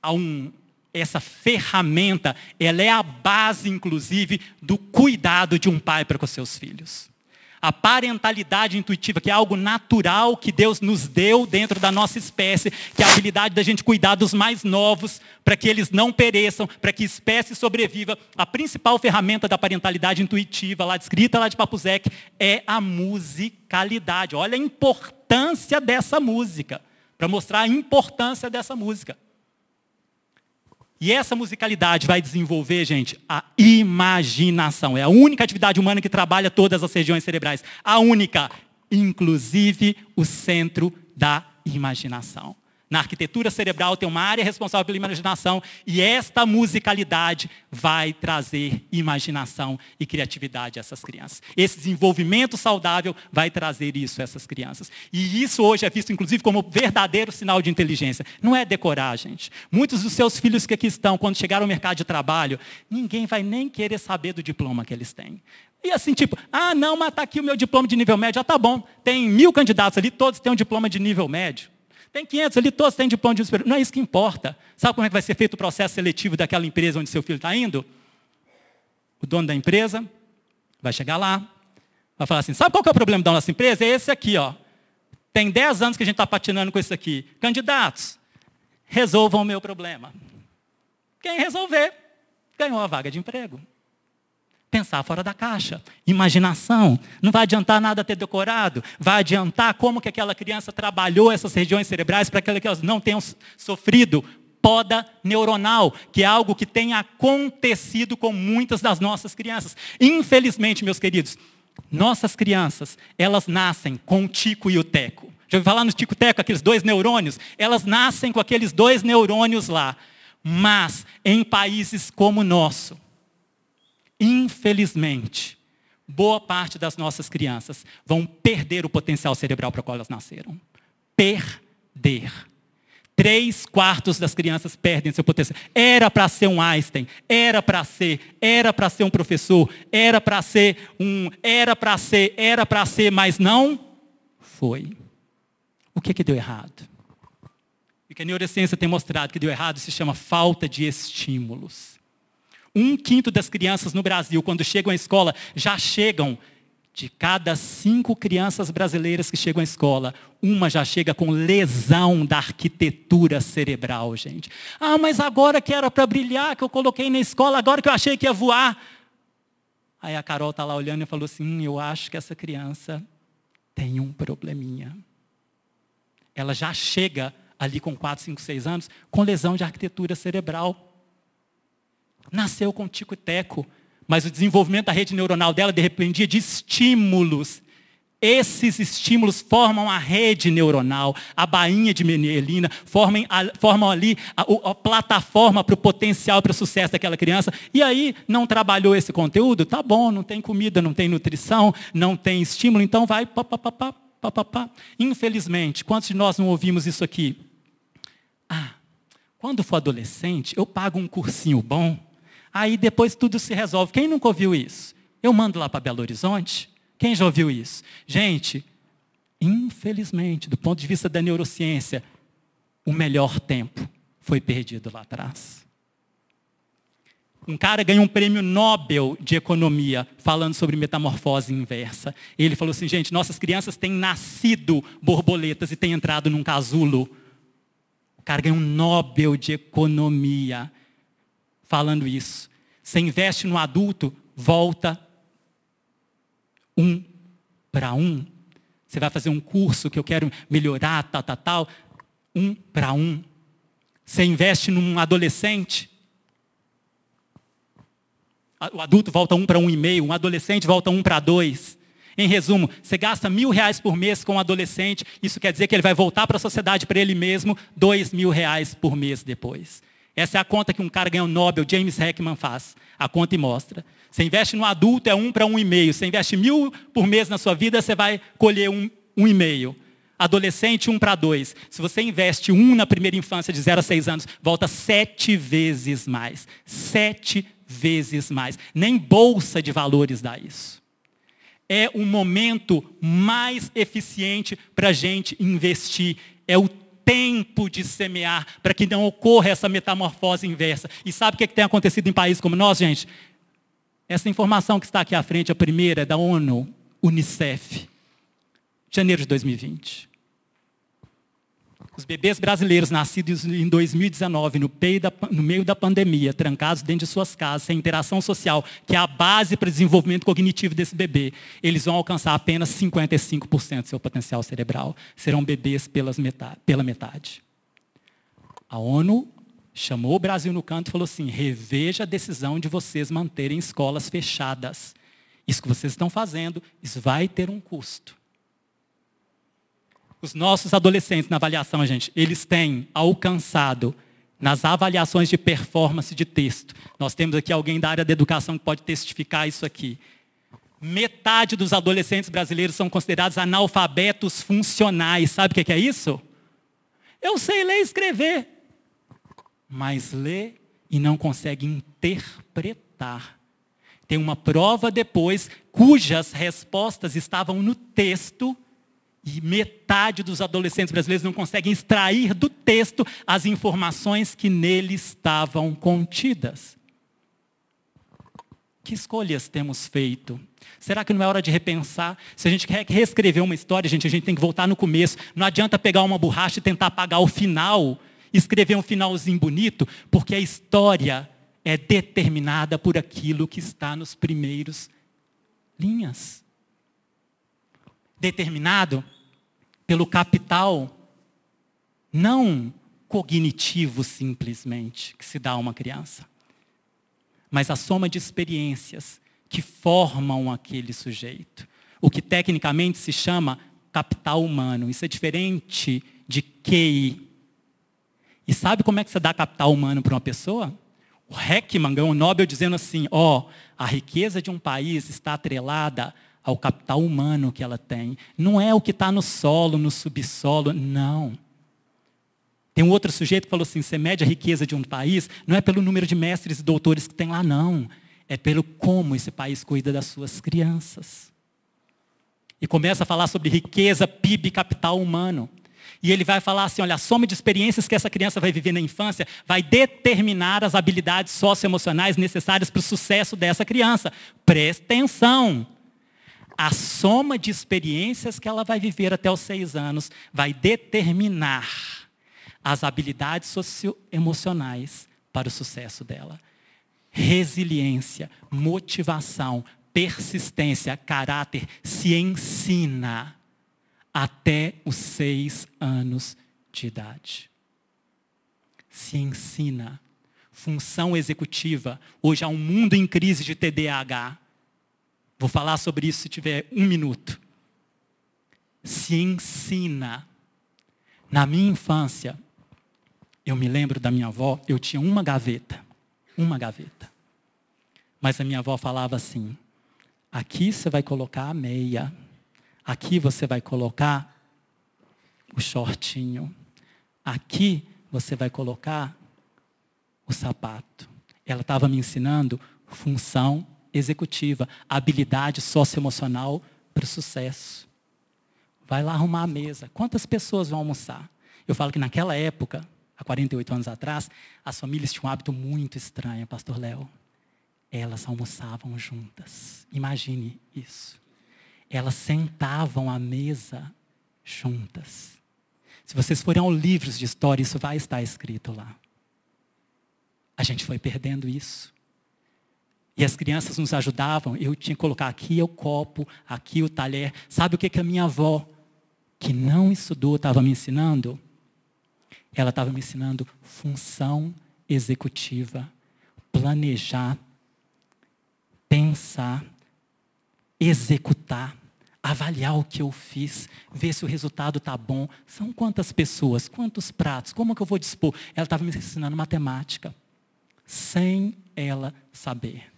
a um, essa ferramenta, ela é a base, inclusive, do cuidado de um pai para com seus filhos. A parentalidade intuitiva, que é algo natural que Deus nos deu dentro da nossa espécie, que é a habilidade da gente cuidar dos mais novos, para que eles não pereçam, para que a espécie sobreviva. A principal ferramenta da parentalidade intuitiva, lá descrita lá de Papuzek, é a musicalidade. Olha a importância dessa música, para mostrar a importância dessa música. E essa musicalidade vai desenvolver, gente, a imaginação. É a única atividade humana que trabalha todas as regiões cerebrais. A única, inclusive o centro da imaginação. Na arquitetura cerebral tem uma área responsável pela imaginação e esta musicalidade vai trazer imaginação e criatividade a essas crianças. Esse desenvolvimento saudável vai trazer isso a essas crianças. E isso hoje é visto, inclusive, como verdadeiro sinal de inteligência. Não é decorar, gente. Muitos dos seus filhos que aqui estão, quando chegar ao mercado de trabalho, ninguém vai nem querer saber do diploma que eles têm. E assim, tipo, ah, não, mas está aqui o meu diploma de nível médio, ah, tá bom. Tem mil candidatos ali, todos têm um diploma de nível médio. Tem 500 ali, todos têm diploma de superior. Não é isso que importa. Sabe como é que vai ser feito o processo seletivo daquela empresa onde seu filho está indo? O dono da empresa vai chegar lá, vai falar assim, sabe qual é o problema da nossa empresa? É esse aqui, ó. Tem 10 anos que a gente está patinando com isso aqui. Candidatos, resolvam o meu problema. Quem resolver, ganhou a vaga de emprego pensar fora da caixa. Imaginação. Não vai adiantar nada ter decorado. Vai adiantar como que aquela criança trabalhou essas regiões cerebrais para que elas não tenham sofrido poda neuronal, que é algo que tem acontecido com muitas das nossas crianças. Infelizmente, meus queridos, nossas crianças, elas nascem com o tico e o teco. Já ouviu falar no tico-teco, aqueles dois neurônios? Elas nascem com aqueles dois neurônios lá. Mas, em países como o nosso, infelizmente, boa parte das nossas crianças vão perder o potencial cerebral para o qual elas nasceram. Perder. Três quartos das crianças perdem seu potencial. Era para ser um Einstein, era para ser, era para ser um professor, era para ser um, era para ser, era para ser, mas não foi. O que, que deu errado? O que a neurociência tem mostrado que deu errado se chama falta de estímulos. Um quinto das crianças no Brasil, quando chegam à escola, já chegam, de cada cinco crianças brasileiras que chegam à escola, uma já chega com lesão da arquitetura cerebral, gente. Ah, mas agora que era para brilhar, que eu coloquei na escola, agora que eu achei que ia voar. Aí a Carol está lá olhando e falou assim: hum, eu acho que essa criança tem um probleminha. Ela já chega ali com 4, 5, 6 anos com lesão de arquitetura cerebral. Nasceu com tico e teco, mas o desenvolvimento da rede neuronal dela dependia de estímulos esses estímulos formam a rede neuronal, a bainha de Menelina, formam, formam ali a, a plataforma para o potencial, para o sucesso daquela criança. E aí, não trabalhou esse conteúdo? Tá bom, não tem comida, não tem nutrição, não tem estímulo, então vai pá, pá, pá, pá, pá, pá, pá. Infelizmente, quantos de nós não ouvimos isso aqui? Ah, quando for adolescente, eu pago um cursinho bom, aí depois tudo se resolve. Quem nunca ouviu isso? Eu mando lá para Belo Horizonte, quem já ouviu isso? Gente, infelizmente, do ponto de vista da neurociência, o melhor tempo foi perdido lá atrás. Um cara ganhou um prêmio Nobel de Economia falando sobre metamorfose inversa. Ele falou assim, gente, nossas crianças têm nascido borboletas e têm entrado num casulo. O cara ganhou um Nobel de Economia falando isso. Você investe no adulto, volta um para um. Você vai fazer um curso que eu quero melhorar, tal, tal, tal. Um para um. Você investe num adolescente. O adulto volta um para um e meio, um adolescente volta um para dois. Em resumo, você gasta mil reais por mês com um adolescente, isso quer dizer que ele vai voltar para a sociedade para ele mesmo dois mil reais por mês depois. Essa é a conta que um cara ganhou Nobel, James Heckman, faz. A conta e mostra. Você investe no adulto, é um para um e meio. Você investe mil por mês na sua vida, você vai colher um, um e meio. Adolescente, um para dois. Se você investe um na primeira infância de 0 a 6 anos, volta sete vezes mais. Sete vezes mais. Nem bolsa de valores dá isso. É o momento mais eficiente para a gente investir. É o tempo de semear, para que não ocorra essa metamorfose inversa. E sabe o que, é que tem acontecido em países como nós, gente? Essa informação que está aqui à frente, a primeira, é da ONU, Unicef, janeiro de 2020. Os bebês brasileiros nascidos em 2019, no da, no meio da pandemia, trancados dentro de suas casas, sem interação social, que é a base para o desenvolvimento cognitivo desse bebê, eles vão alcançar apenas 55% do seu potencial cerebral. Serão bebês metade, pela metade. A ONU chamou o Brasil no canto e falou assim: reveja a decisão de vocês manterem escolas fechadas. Isso que vocês estão fazendo, isso vai ter um custo. Os nossos adolescentes na avaliação, gente, eles têm alcançado nas avaliações de performance de texto. Nós temos aqui alguém da área da educação que pode testificar isso aqui. Metade dos adolescentes brasileiros são considerados analfabetos funcionais. Sabe o que é isso? Eu sei ler e escrever mas lê e não consegue interpretar. Tem uma prova depois, cujas respostas estavam no texto, e metade dos adolescentes brasileiros não conseguem extrair do texto as informações que nele estavam contidas. Que escolhas temos feito? Será que não é hora de repensar? Se a gente quer reescrever uma história, gente, a gente tem que voltar no começo. Não adianta pegar uma borracha e tentar apagar o final escrever um finalzinho bonito, porque a história é determinada por aquilo que está nos primeiros linhas. Determinado pelo capital não cognitivo simplesmente que se dá a uma criança, mas a soma de experiências que formam aquele sujeito. O que tecnicamente se chama capital humano. Isso é diferente de QI, e sabe como é que você dá capital humano para uma pessoa? O Heckman ganhou o Nobel dizendo assim, ó, oh, a riqueza de um país está atrelada ao capital humano que ela tem. Não é o que está no solo, no subsolo, não. Tem um outro sujeito que falou assim, você mede a riqueza de um país, não é pelo número de mestres e doutores que tem lá, não. É pelo como esse país cuida das suas crianças. E começa a falar sobre riqueza, PIB, capital humano. E ele vai falar assim: olha, a soma de experiências que essa criança vai viver na infância vai determinar as habilidades socioemocionais necessárias para o sucesso dessa criança. Preste atenção. A soma de experiências que ela vai viver até os seis anos vai determinar as habilidades socioemocionais para o sucesso dela. Resiliência, motivação, persistência, caráter se ensina até os seis anos de idade. Se ensina. Função executiva. Hoje há um mundo em crise de TDAH. Vou falar sobre isso se tiver um minuto. Se ensina. Na minha infância, eu me lembro da minha avó, eu tinha uma gaveta. Uma gaveta. Mas a minha avó falava assim: aqui você vai colocar a meia, aqui você vai colocar o shortinho, aqui você vai colocar o sapato. Ela estava me ensinando função executiva, habilidade socioemocional para o sucesso. Vai lá arrumar a mesa. Quantas pessoas vão almoçar? Eu falo que naquela época, há 48 anos atrás, as famílias tinham um hábito muito estranho, pastor Léo. Elas almoçavam juntas. Imagine isso. Elas sentavam à mesa juntas. Se vocês forem ao livros de história, isso vai estar escrito lá. A gente foi perdendo isso. E as crianças nos ajudavam. Eu tinha que colocar aqui o copo, aqui o talher. Sabe o que, que a minha avó, que não estudou, estava me ensinando? Ela estava me ensinando função executiva, planejar, pensar, executar, avaliar o que eu fiz, ver se o resultado está bom. São quantas pessoas, quantos pratos, como que eu vou dispor? Ela estava me ensinando matemática, sem ela saber.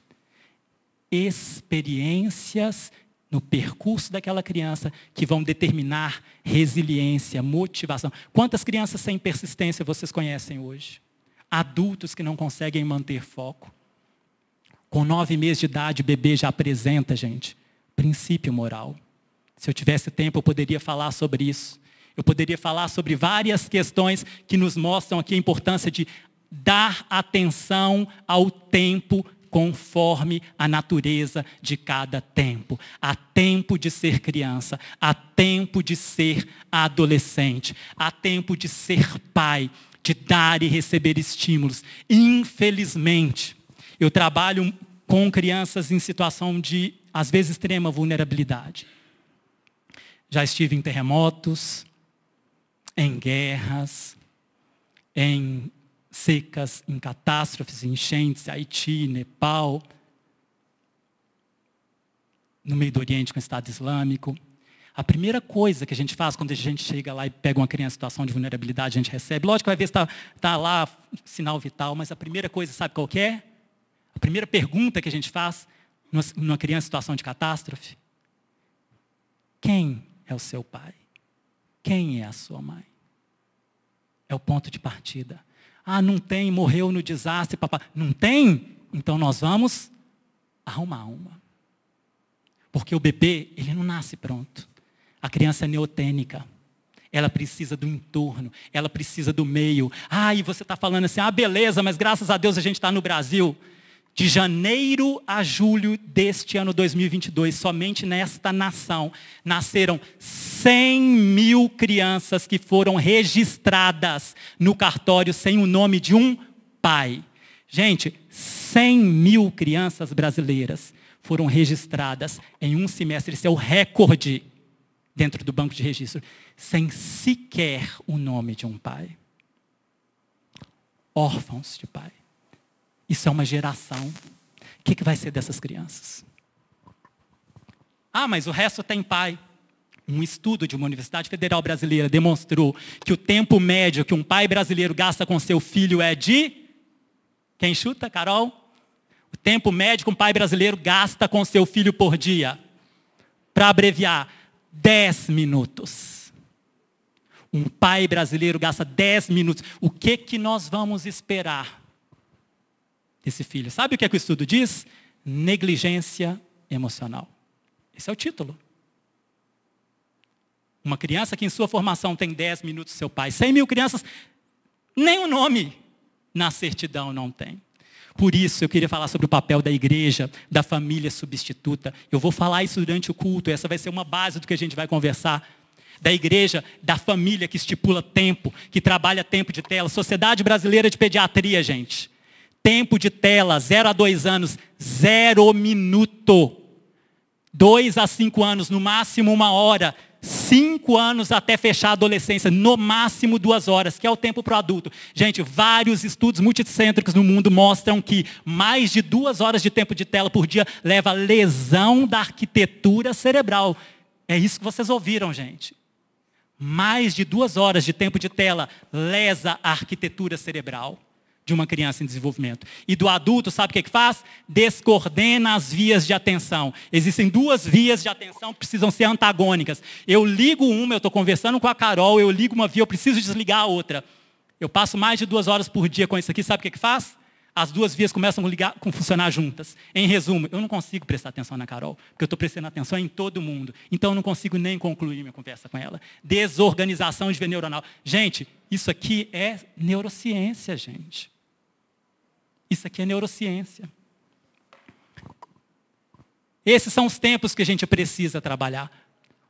Experiências no percurso daquela criança que vão determinar resiliência, motivação. Quantas crianças sem persistência vocês conhecem hoje? Adultos que não conseguem manter foco. Com nove meses de idade, o bebê já apresenta, gente, princípio moral. Se eu tivesse tempo, eu poderia falar sobre isso. Eu poderia falar sobre várias questões que nos mostram aqui a importância de dar atenção ao tempo conforme a natureza de cada tempo. Há tempo de ser criança, há tempo de ser adolescente, há tempo de ser pai, de dar e receber estímulos. Infelizmente, eu trabalho com crianças em situação de, às vezes, extrema vulnerabilidade. Já estive em terremotos, em guerras, em secas, em catástrofes, enchentes, Haiti, Nepal, no meio do Oriente com o Estado Islâmico. A primeira coisa que a gente faz quando a gente chega lá e pega uma criança em situação de vulnerabilidade, a gente recebe, lógico vai ver se está tá lá, sinal vital, mas a primeira coisa, sabe qual é? A primeira pergunta que a gente faz numa criança em situação de catástrofe: quem é o seu pai? Quem é a sua mãe? É o ponto de partida. Ah, não tem, morreu no desastre, papai. Não tem? Então nós vamos arrumar uma. Porque o bebê, ele não nasce pronto. A criança é neotênica. Ela precisa do entorno, ela precisa do meio. Ah, e você está falando assim, ah, beleza, mas graças a Deus a gente está no Brasil. De janeiro a julho deste ano 2022, somente nesta nação, nasceram 100 mil crianças que foram registradas no cartório sem o nome de um pai. Gente, 100 mil crianças brasileiras foram registradas em um semestre. Esse é o recorde dentro do banco de registro, sem sequer o nome de um pai. Órfãos de pai. Isso é uma geração. O que, que vai ser dessas crianças? Ah, mas o resto tem pai. Um estudo de uma Universidade Federal Brasileira demonstrou que o tempo médio que um pai brasileiro gasta com seu filho é de. Quem chuta, Carol? O tempo médio que um pai brasileiro gasta com seu filho por dia. Para abreviar, 10 minutos. Um pai brasileiro gasta 10 minutos. O que, que nós vamos esperar desse filho. Sabe o que, é que o estudo diz? Negligência emocional. Esse é o título. Uma criança que em sua formação tem 10 minutos seu pai, 100 mil crianças, nem o nome na certidão não tem. Por isso eu queria falar sobre o papel da igreja, da família substituta. Eu vou falar isso durante o culto, essa vai ser uma base do que a gente vai conversar. Da igreja, da família que estipula tempo, que trabalha tempo de tela. Sociedade Brasileira de Pediatria, gente. Tempo de tela, 0 a 2 anos, zero minuto. Dois a cinco anos, no máximo uma hora. Cinco anos até fechar a adolescência, no máximo duas horas, que é o tempo para o adulto. Gente, vários estudos multicêntricos no mundo mostram que mais de duas horas de tempo de tela por dia leva lesão da arquitetura cerebral. É isso que vocês ouviram, gente. Mais de duas horas de tempo de tela lesa a arquitetura cerebral de uma criança em desenvolvimento. E do adulto, sabe o que, que faz? Descoordena as vias de atenção. Existem duas vias de atenção que precisam ser antagônicas. Eu ligo uma, eu estou conversando com a Carol, eu ligo uma via, eu preciso desligar a outra. Eu passo mais de duas horas por dia com isso aqui, sabe o que, que faz? As duas vias começam a, ligar, a funcionar juntas. Em resumo, eu não consigo prestar atenção na Carol, porque eu estou prestando atenção em todo mundo. Então eu não consigo nem concluir minha conversa com ela. Desorganização de neuronal. Gente, isso aqui é neurociência, gente. Isso aqui é neurociência. Esses são os tempos que a gente precisa trabalhar.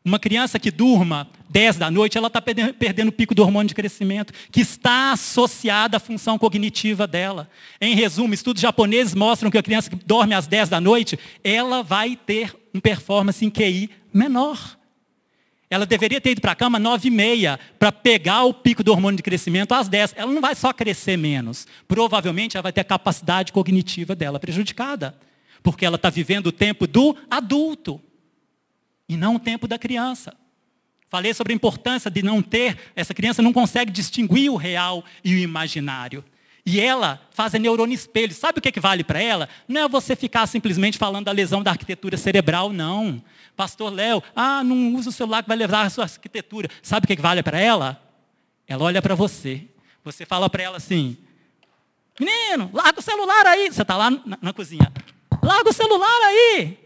Uma criança que durma 10 da noite, ela está perdendo o pico do hormônio de crescimento, que está associada à função cognitiva dela. Em resumo, estudos japoneses mostram que a criança que dorme às 10 da noite, ela vai ter um performance em QI menor. Ela deveria ter ido para a cama nove e meia para pegar o pico do hormônio de crescimento às 10. Ela não vai só crescer menos. Provavelmente ela vai ter a capacidade cognitiva dela prejudicada. Porque ela está vivendo o tempo do adulto e não o tempo da criança. Falei sobre a importância de não ter, essa criança não consegue distinguir o real e o imaginário. E ela faz a neurônio espelho. Sabe o que, que vale para ela? Não é você ficar simplesmente falando da lesão da arquitetura cerebral, não. Pastor Léo, ah, não usa o celular que vai levar a sua arquitetura. Sabe o que, que vale para ela? Ela olha para você. Você fala para ela assim, menino, larga o celular aí. Você está lá na, na cozinha. Larga o celular aí.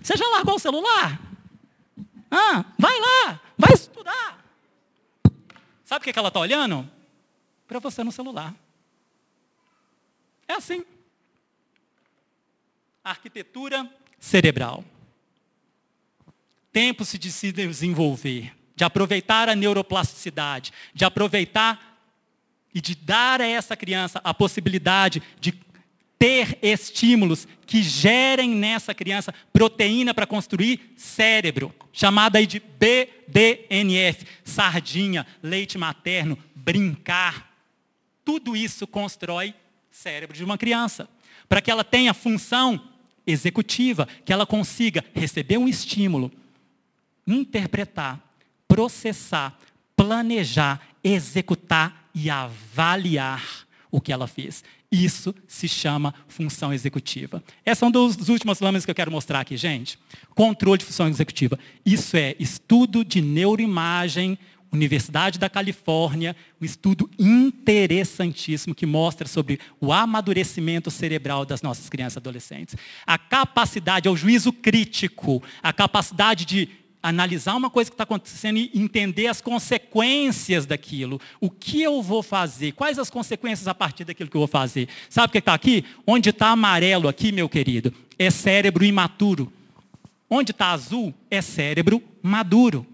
Você já largou o celular? Ah, vai lá, vai estudar. Sabe o que, que ela está olhando? Para você no celular. É assim. Arquitetura cerebral. Tempo-se de se desenvolver, de aproveitar a neuroplasticidade, de aproveitar e de dar a essa criança a possibilidade de ter estímulos que gerem nessa criança proteína para construir cérebro, chamada aí de BDNF, sardinha, leite materno, brincar. Tudo isso constrói cérebro de uma criança, para que ela tenha função executiva, que ela consiga receber um estímulo, interpretar, processar, planejar, executar e avaliar o que ela fez. Isso se chama função executiva. Essa é uma das últimas lâminas que eu quero mostrar aqui, gente. Controle de função executiva. Isso é estudo de neuroimagem Universidade da Califórnia, um estudo interessantíssimo que mostra sobre o amadurecimento cerebral das nossas crianças e adolescentes. A capacidade, o juízo crítico, a capacidade de analisar uma coisa que está acontecendo e entender as consequências daquilo. O que eu vou fazer? Quais as consequências a partir daquilo que eu vou fazer? Sabe o que está aqui? Onde está amarelo aqui, meu querido? É cérebro imaturo. Onde está azul? É cérebro maduro.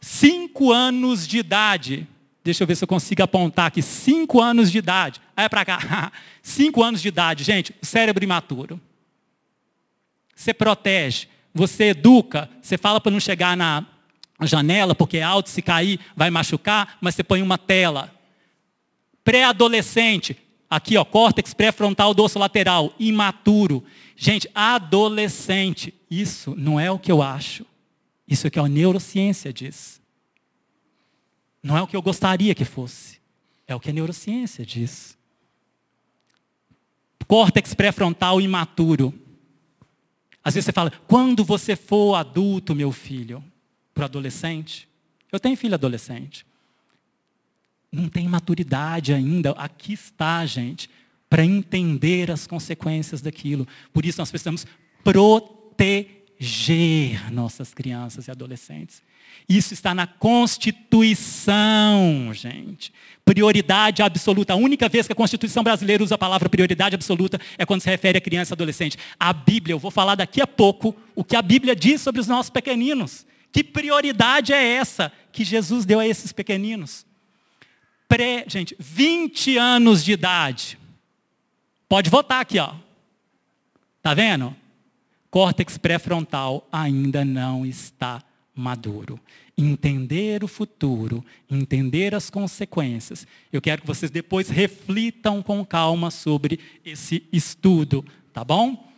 Cinco anos de idade. Deixa eu ver se eu consigo apontar aqui. Cinco anos de idade. Aí é para cá. Cinco anos de idade, gente. Cérebro imaturo. Você protege, você educa, você fala para não chegar na janela, porque é alto, se cair vai machucar, mas você põe uma tela. Pré-adolescente, aqui ó, córtex pré-frontal, dorso lateral, imaturo. Gente, adolescente, isso não é o que eu acho. Isso é que a neurociência diz. Não é o que eu gostaria que fosse. É o que a neurociência diz. Córtex pré-frontal imaturo. Às vezes você fala, quando você for adulto, meu filho, para o adolescente. Eu tenho filho adolescente. Não tem maturidade ainda. Aqui está, gente, para entender as consequências daquilo. Por isso nós precisamos proteger proteger nossas crianças e adolescentes. Isso está na Constituição, gente. Prioridade absoluta. A única vez que a Constituição brasileira usa a palavra prioridade absoluta é quando se refere a criança e adolescente. A Bíblia, eu vou falar daqui a pouco o que a Bíblia diz sobre os nossos pequeninos. Que prioridade é essa que Jesus deu a esses pequeninos? Pré, gente, 20 anos de idade. Pode votar aqui, ó. Tá vendo? Córtex pré-frontal ainda não está maduro. Entender o futuro, entender as consequências. Eu quero que vocês depois reflitam com calma sobre esse estudo, tá bom?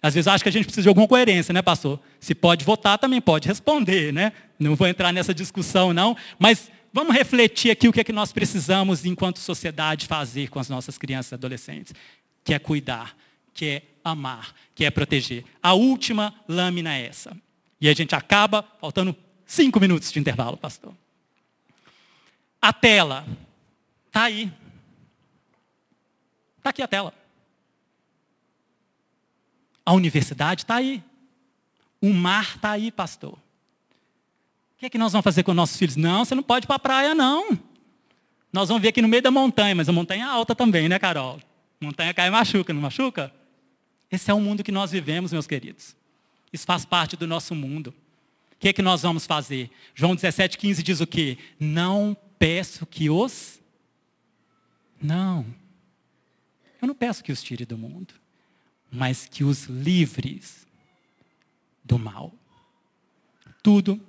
Às vezes acho que a gente precisa de alguma coerência, né, pastor? Se pode votar, também pode responder, né? Não vou entrar nessa discussão, não. Mas vamos refletir aqui o que é que nós precisamos, enquanto sociedade, fazer com as nossas crianças e adolescentes. Que é cuidar, que é amar, que é proteger. A última lâmina é essa. E a gente acaba, faltando cinco minutos de intervalo, pastor. A tela. Está aí. Está aqui a tela. A universidade está aí. O mar está aí, pastor. O que é que nós vamos fazer com nossos filhos? Não, você não pode ir para a praia, não. Nós vamos ver aqui no meio da montanha, mas a montanha é alta também, né, Carol? Montanha cai e machuca, não machuca? Esse é o mundo que nós vivemos, meus queridos. Isso faz parte do nosso mundo. O que é que nós vamos fazer? João 17,15 diz o quê? Não peço que os. Não. Eu não peço que os tire do mundo mas que os livres do mal. Tudo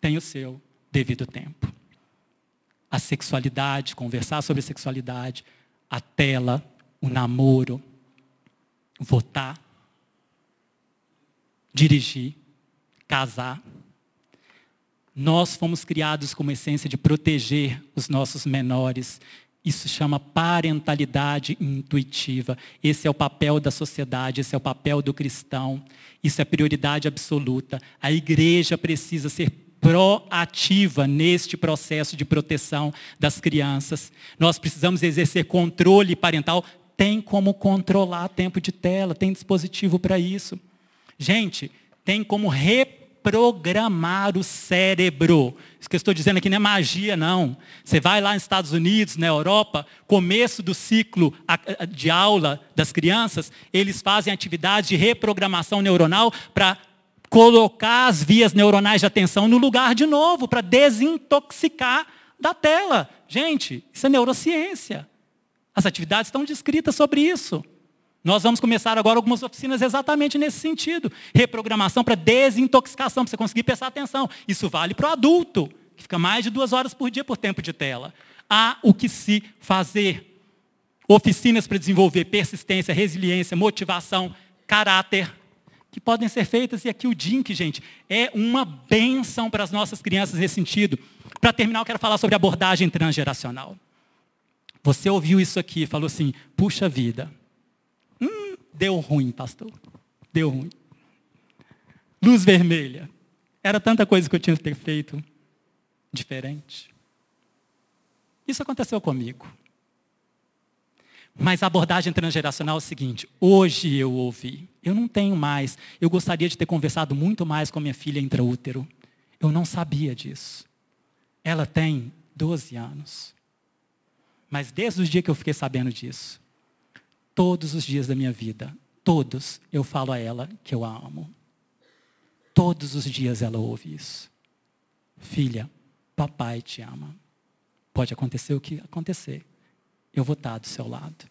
tem o seu devido tempo. A sexualidade, conversar sobre sexualidade, a tela, o namoro, votar, dirigir, casar. Nós fomos criados com uma essência de proteger os nossos menores isso chama parentalidade intuitiva. Esse é o papel da sociedade, esse é o papel do cristão. Isso é prioridade absoluta. A igreja precisa ser proativa neste processo de proteção das crianças. Nós precisamos exercer controle parental. Tem como controlar tempo de tela, tem dispositivo para isso. Gente, tem como reprogramar o cérebro. Isso que eu estou dizendo aqui não é magia, não. Você vai lá nos Estados Unidos, na Europa, começo do ciclo de aula das crianças, eles fazem atividades de reprogramação neuronal para colocar as vias neuronais de atenção no lugar de novo, para desintoxicar da tela. Gente, isso é neurociência. As atividades estão descritas sobre isso. Nós vamos começar agora algumas oficinas exatamente nesse sentido. Reprogramação para desintoxicação, para você conseguir prestar atenção. Isso vale para o adulto, que fica mais de duas horas por dia por tempo de tela. Há o que se fazer. Oficinas para desenvolver persistência, resiliência, motivação, caráter, que podem ser feitas. E aqui o DINC, gente, é uma benção para as nossas crianças nesse sentido. Para terminar, eu quero falar sobre abordagem transgeracional. Você ouviu isso aqui e falou assim: puxa vida, Deu ruim, pastor. Deu ruim. Luz vermelha. Era tanta coisa que eu tinha que ter feito diferente. Isso aconteceu comigo. Mas a abordagem transgeracional é o seguinte: hoje eu ouvi, eu não tenho mais, eu gostaria de ter conversado muito mais com minha filha intraútero. Eu não sabia disso. Ela tem 12 anos. Mas desde o dia que eu fiquei sabendo disso, Todos os dias da minha vida, todos, eu falo a ela que eu a amo. Todos os dias ela ouve isso. Filha, papai te ama. Pode acontecer o que acontecer. Eu vou estar do seu lado.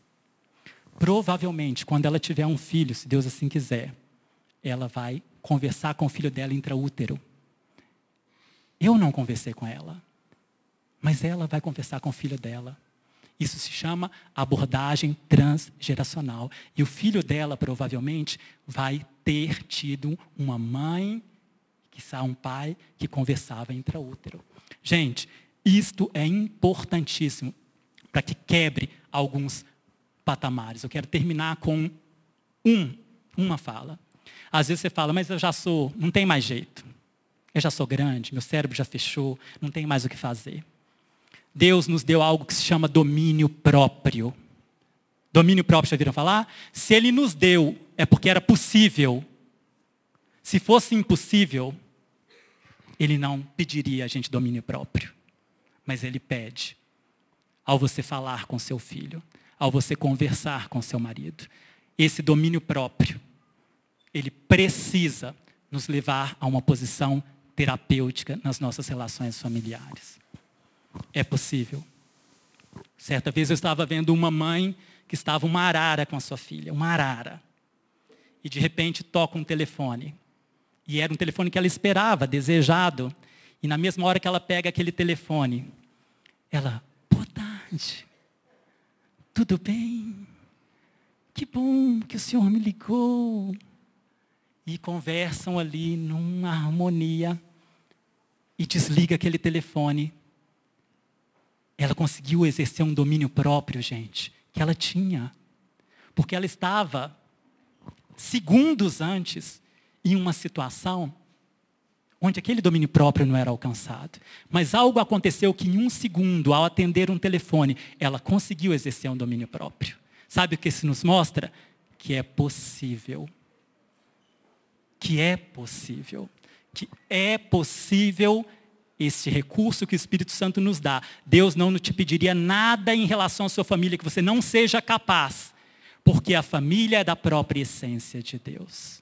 Provavelmente, quando ela tiver um filho, se Deus assim quiser, ela vai conversar com o filho dela intraútero. Eu não conversei com ela, mas ela vai conversar com o filho dela. Isso se chama abordagem transgeracional. E o filho dela, provavelmente, vai ter tido uma mãe, que um pai, que conversava intraútero. Gente, isto é importantíssimo para que quebre alguns patamares. Eu quero terminar com um, uma fala. Às vezes você fala, mas eu já sou, não tem mais jeito. Eu já sou grande, meu cérebro já fechou, não tem mais o que fazer. Deus nos deu algo que se chama domínio próprio. Domínio próprio, já viram falar? Se Ele nos deu, é porque era possível. Se fosse impossível, Ele não pediria a gente domínio próprio. Mas Ele pede. Ao você falar com seu filho, ao você conversar com seu marido. Esse domínio próprio, ele precisa nos levar a uma posição terapêutica nas nossas relações familiares. É possível. Certa vez eu estava vendo uma mãe que estava uma arara com a sua filha, uma arara. e de repente toca um telefone. E era um telefone que ela esperava, desejado. E na mesma hora que ela pega aquele telefone, ela, boa tarde, tudo bem? Que bom que o senhor me ligou. E conversam ali numa harmonia. E desliga aquele telefone. Ela conseguiu exercer um domínio próprio, gente, que ela tinha. Porque ela estava segundos antes em uma situação onde aquele domínio próprio não era alcançado. Mas algo aconteceu que em um segundo, ao atender um telefone, ela conseguiu exercer um domínio próprio. Sabe o que isso nos mostra? Que é possível. Que é possível. Que é possível esse recurso que o Espírito Santo nos dá. Deus não te pediria nada em relação à sua família que você não seja capaz, porque a família é da própria essência de Deus.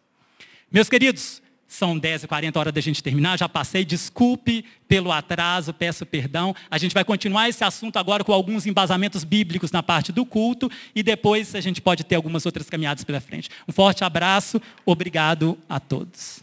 Meus queridos, são 10h40 hora da gente terminar, já passei, desculpe pelo atraso, peço perdão. A gente vai continuar esse assunto agora com alguns embasamentos bíblicos na parte do culto e depois a gente pode ter algumas outras caminhadas pela frente. Um forte abraço, obrigado a todos.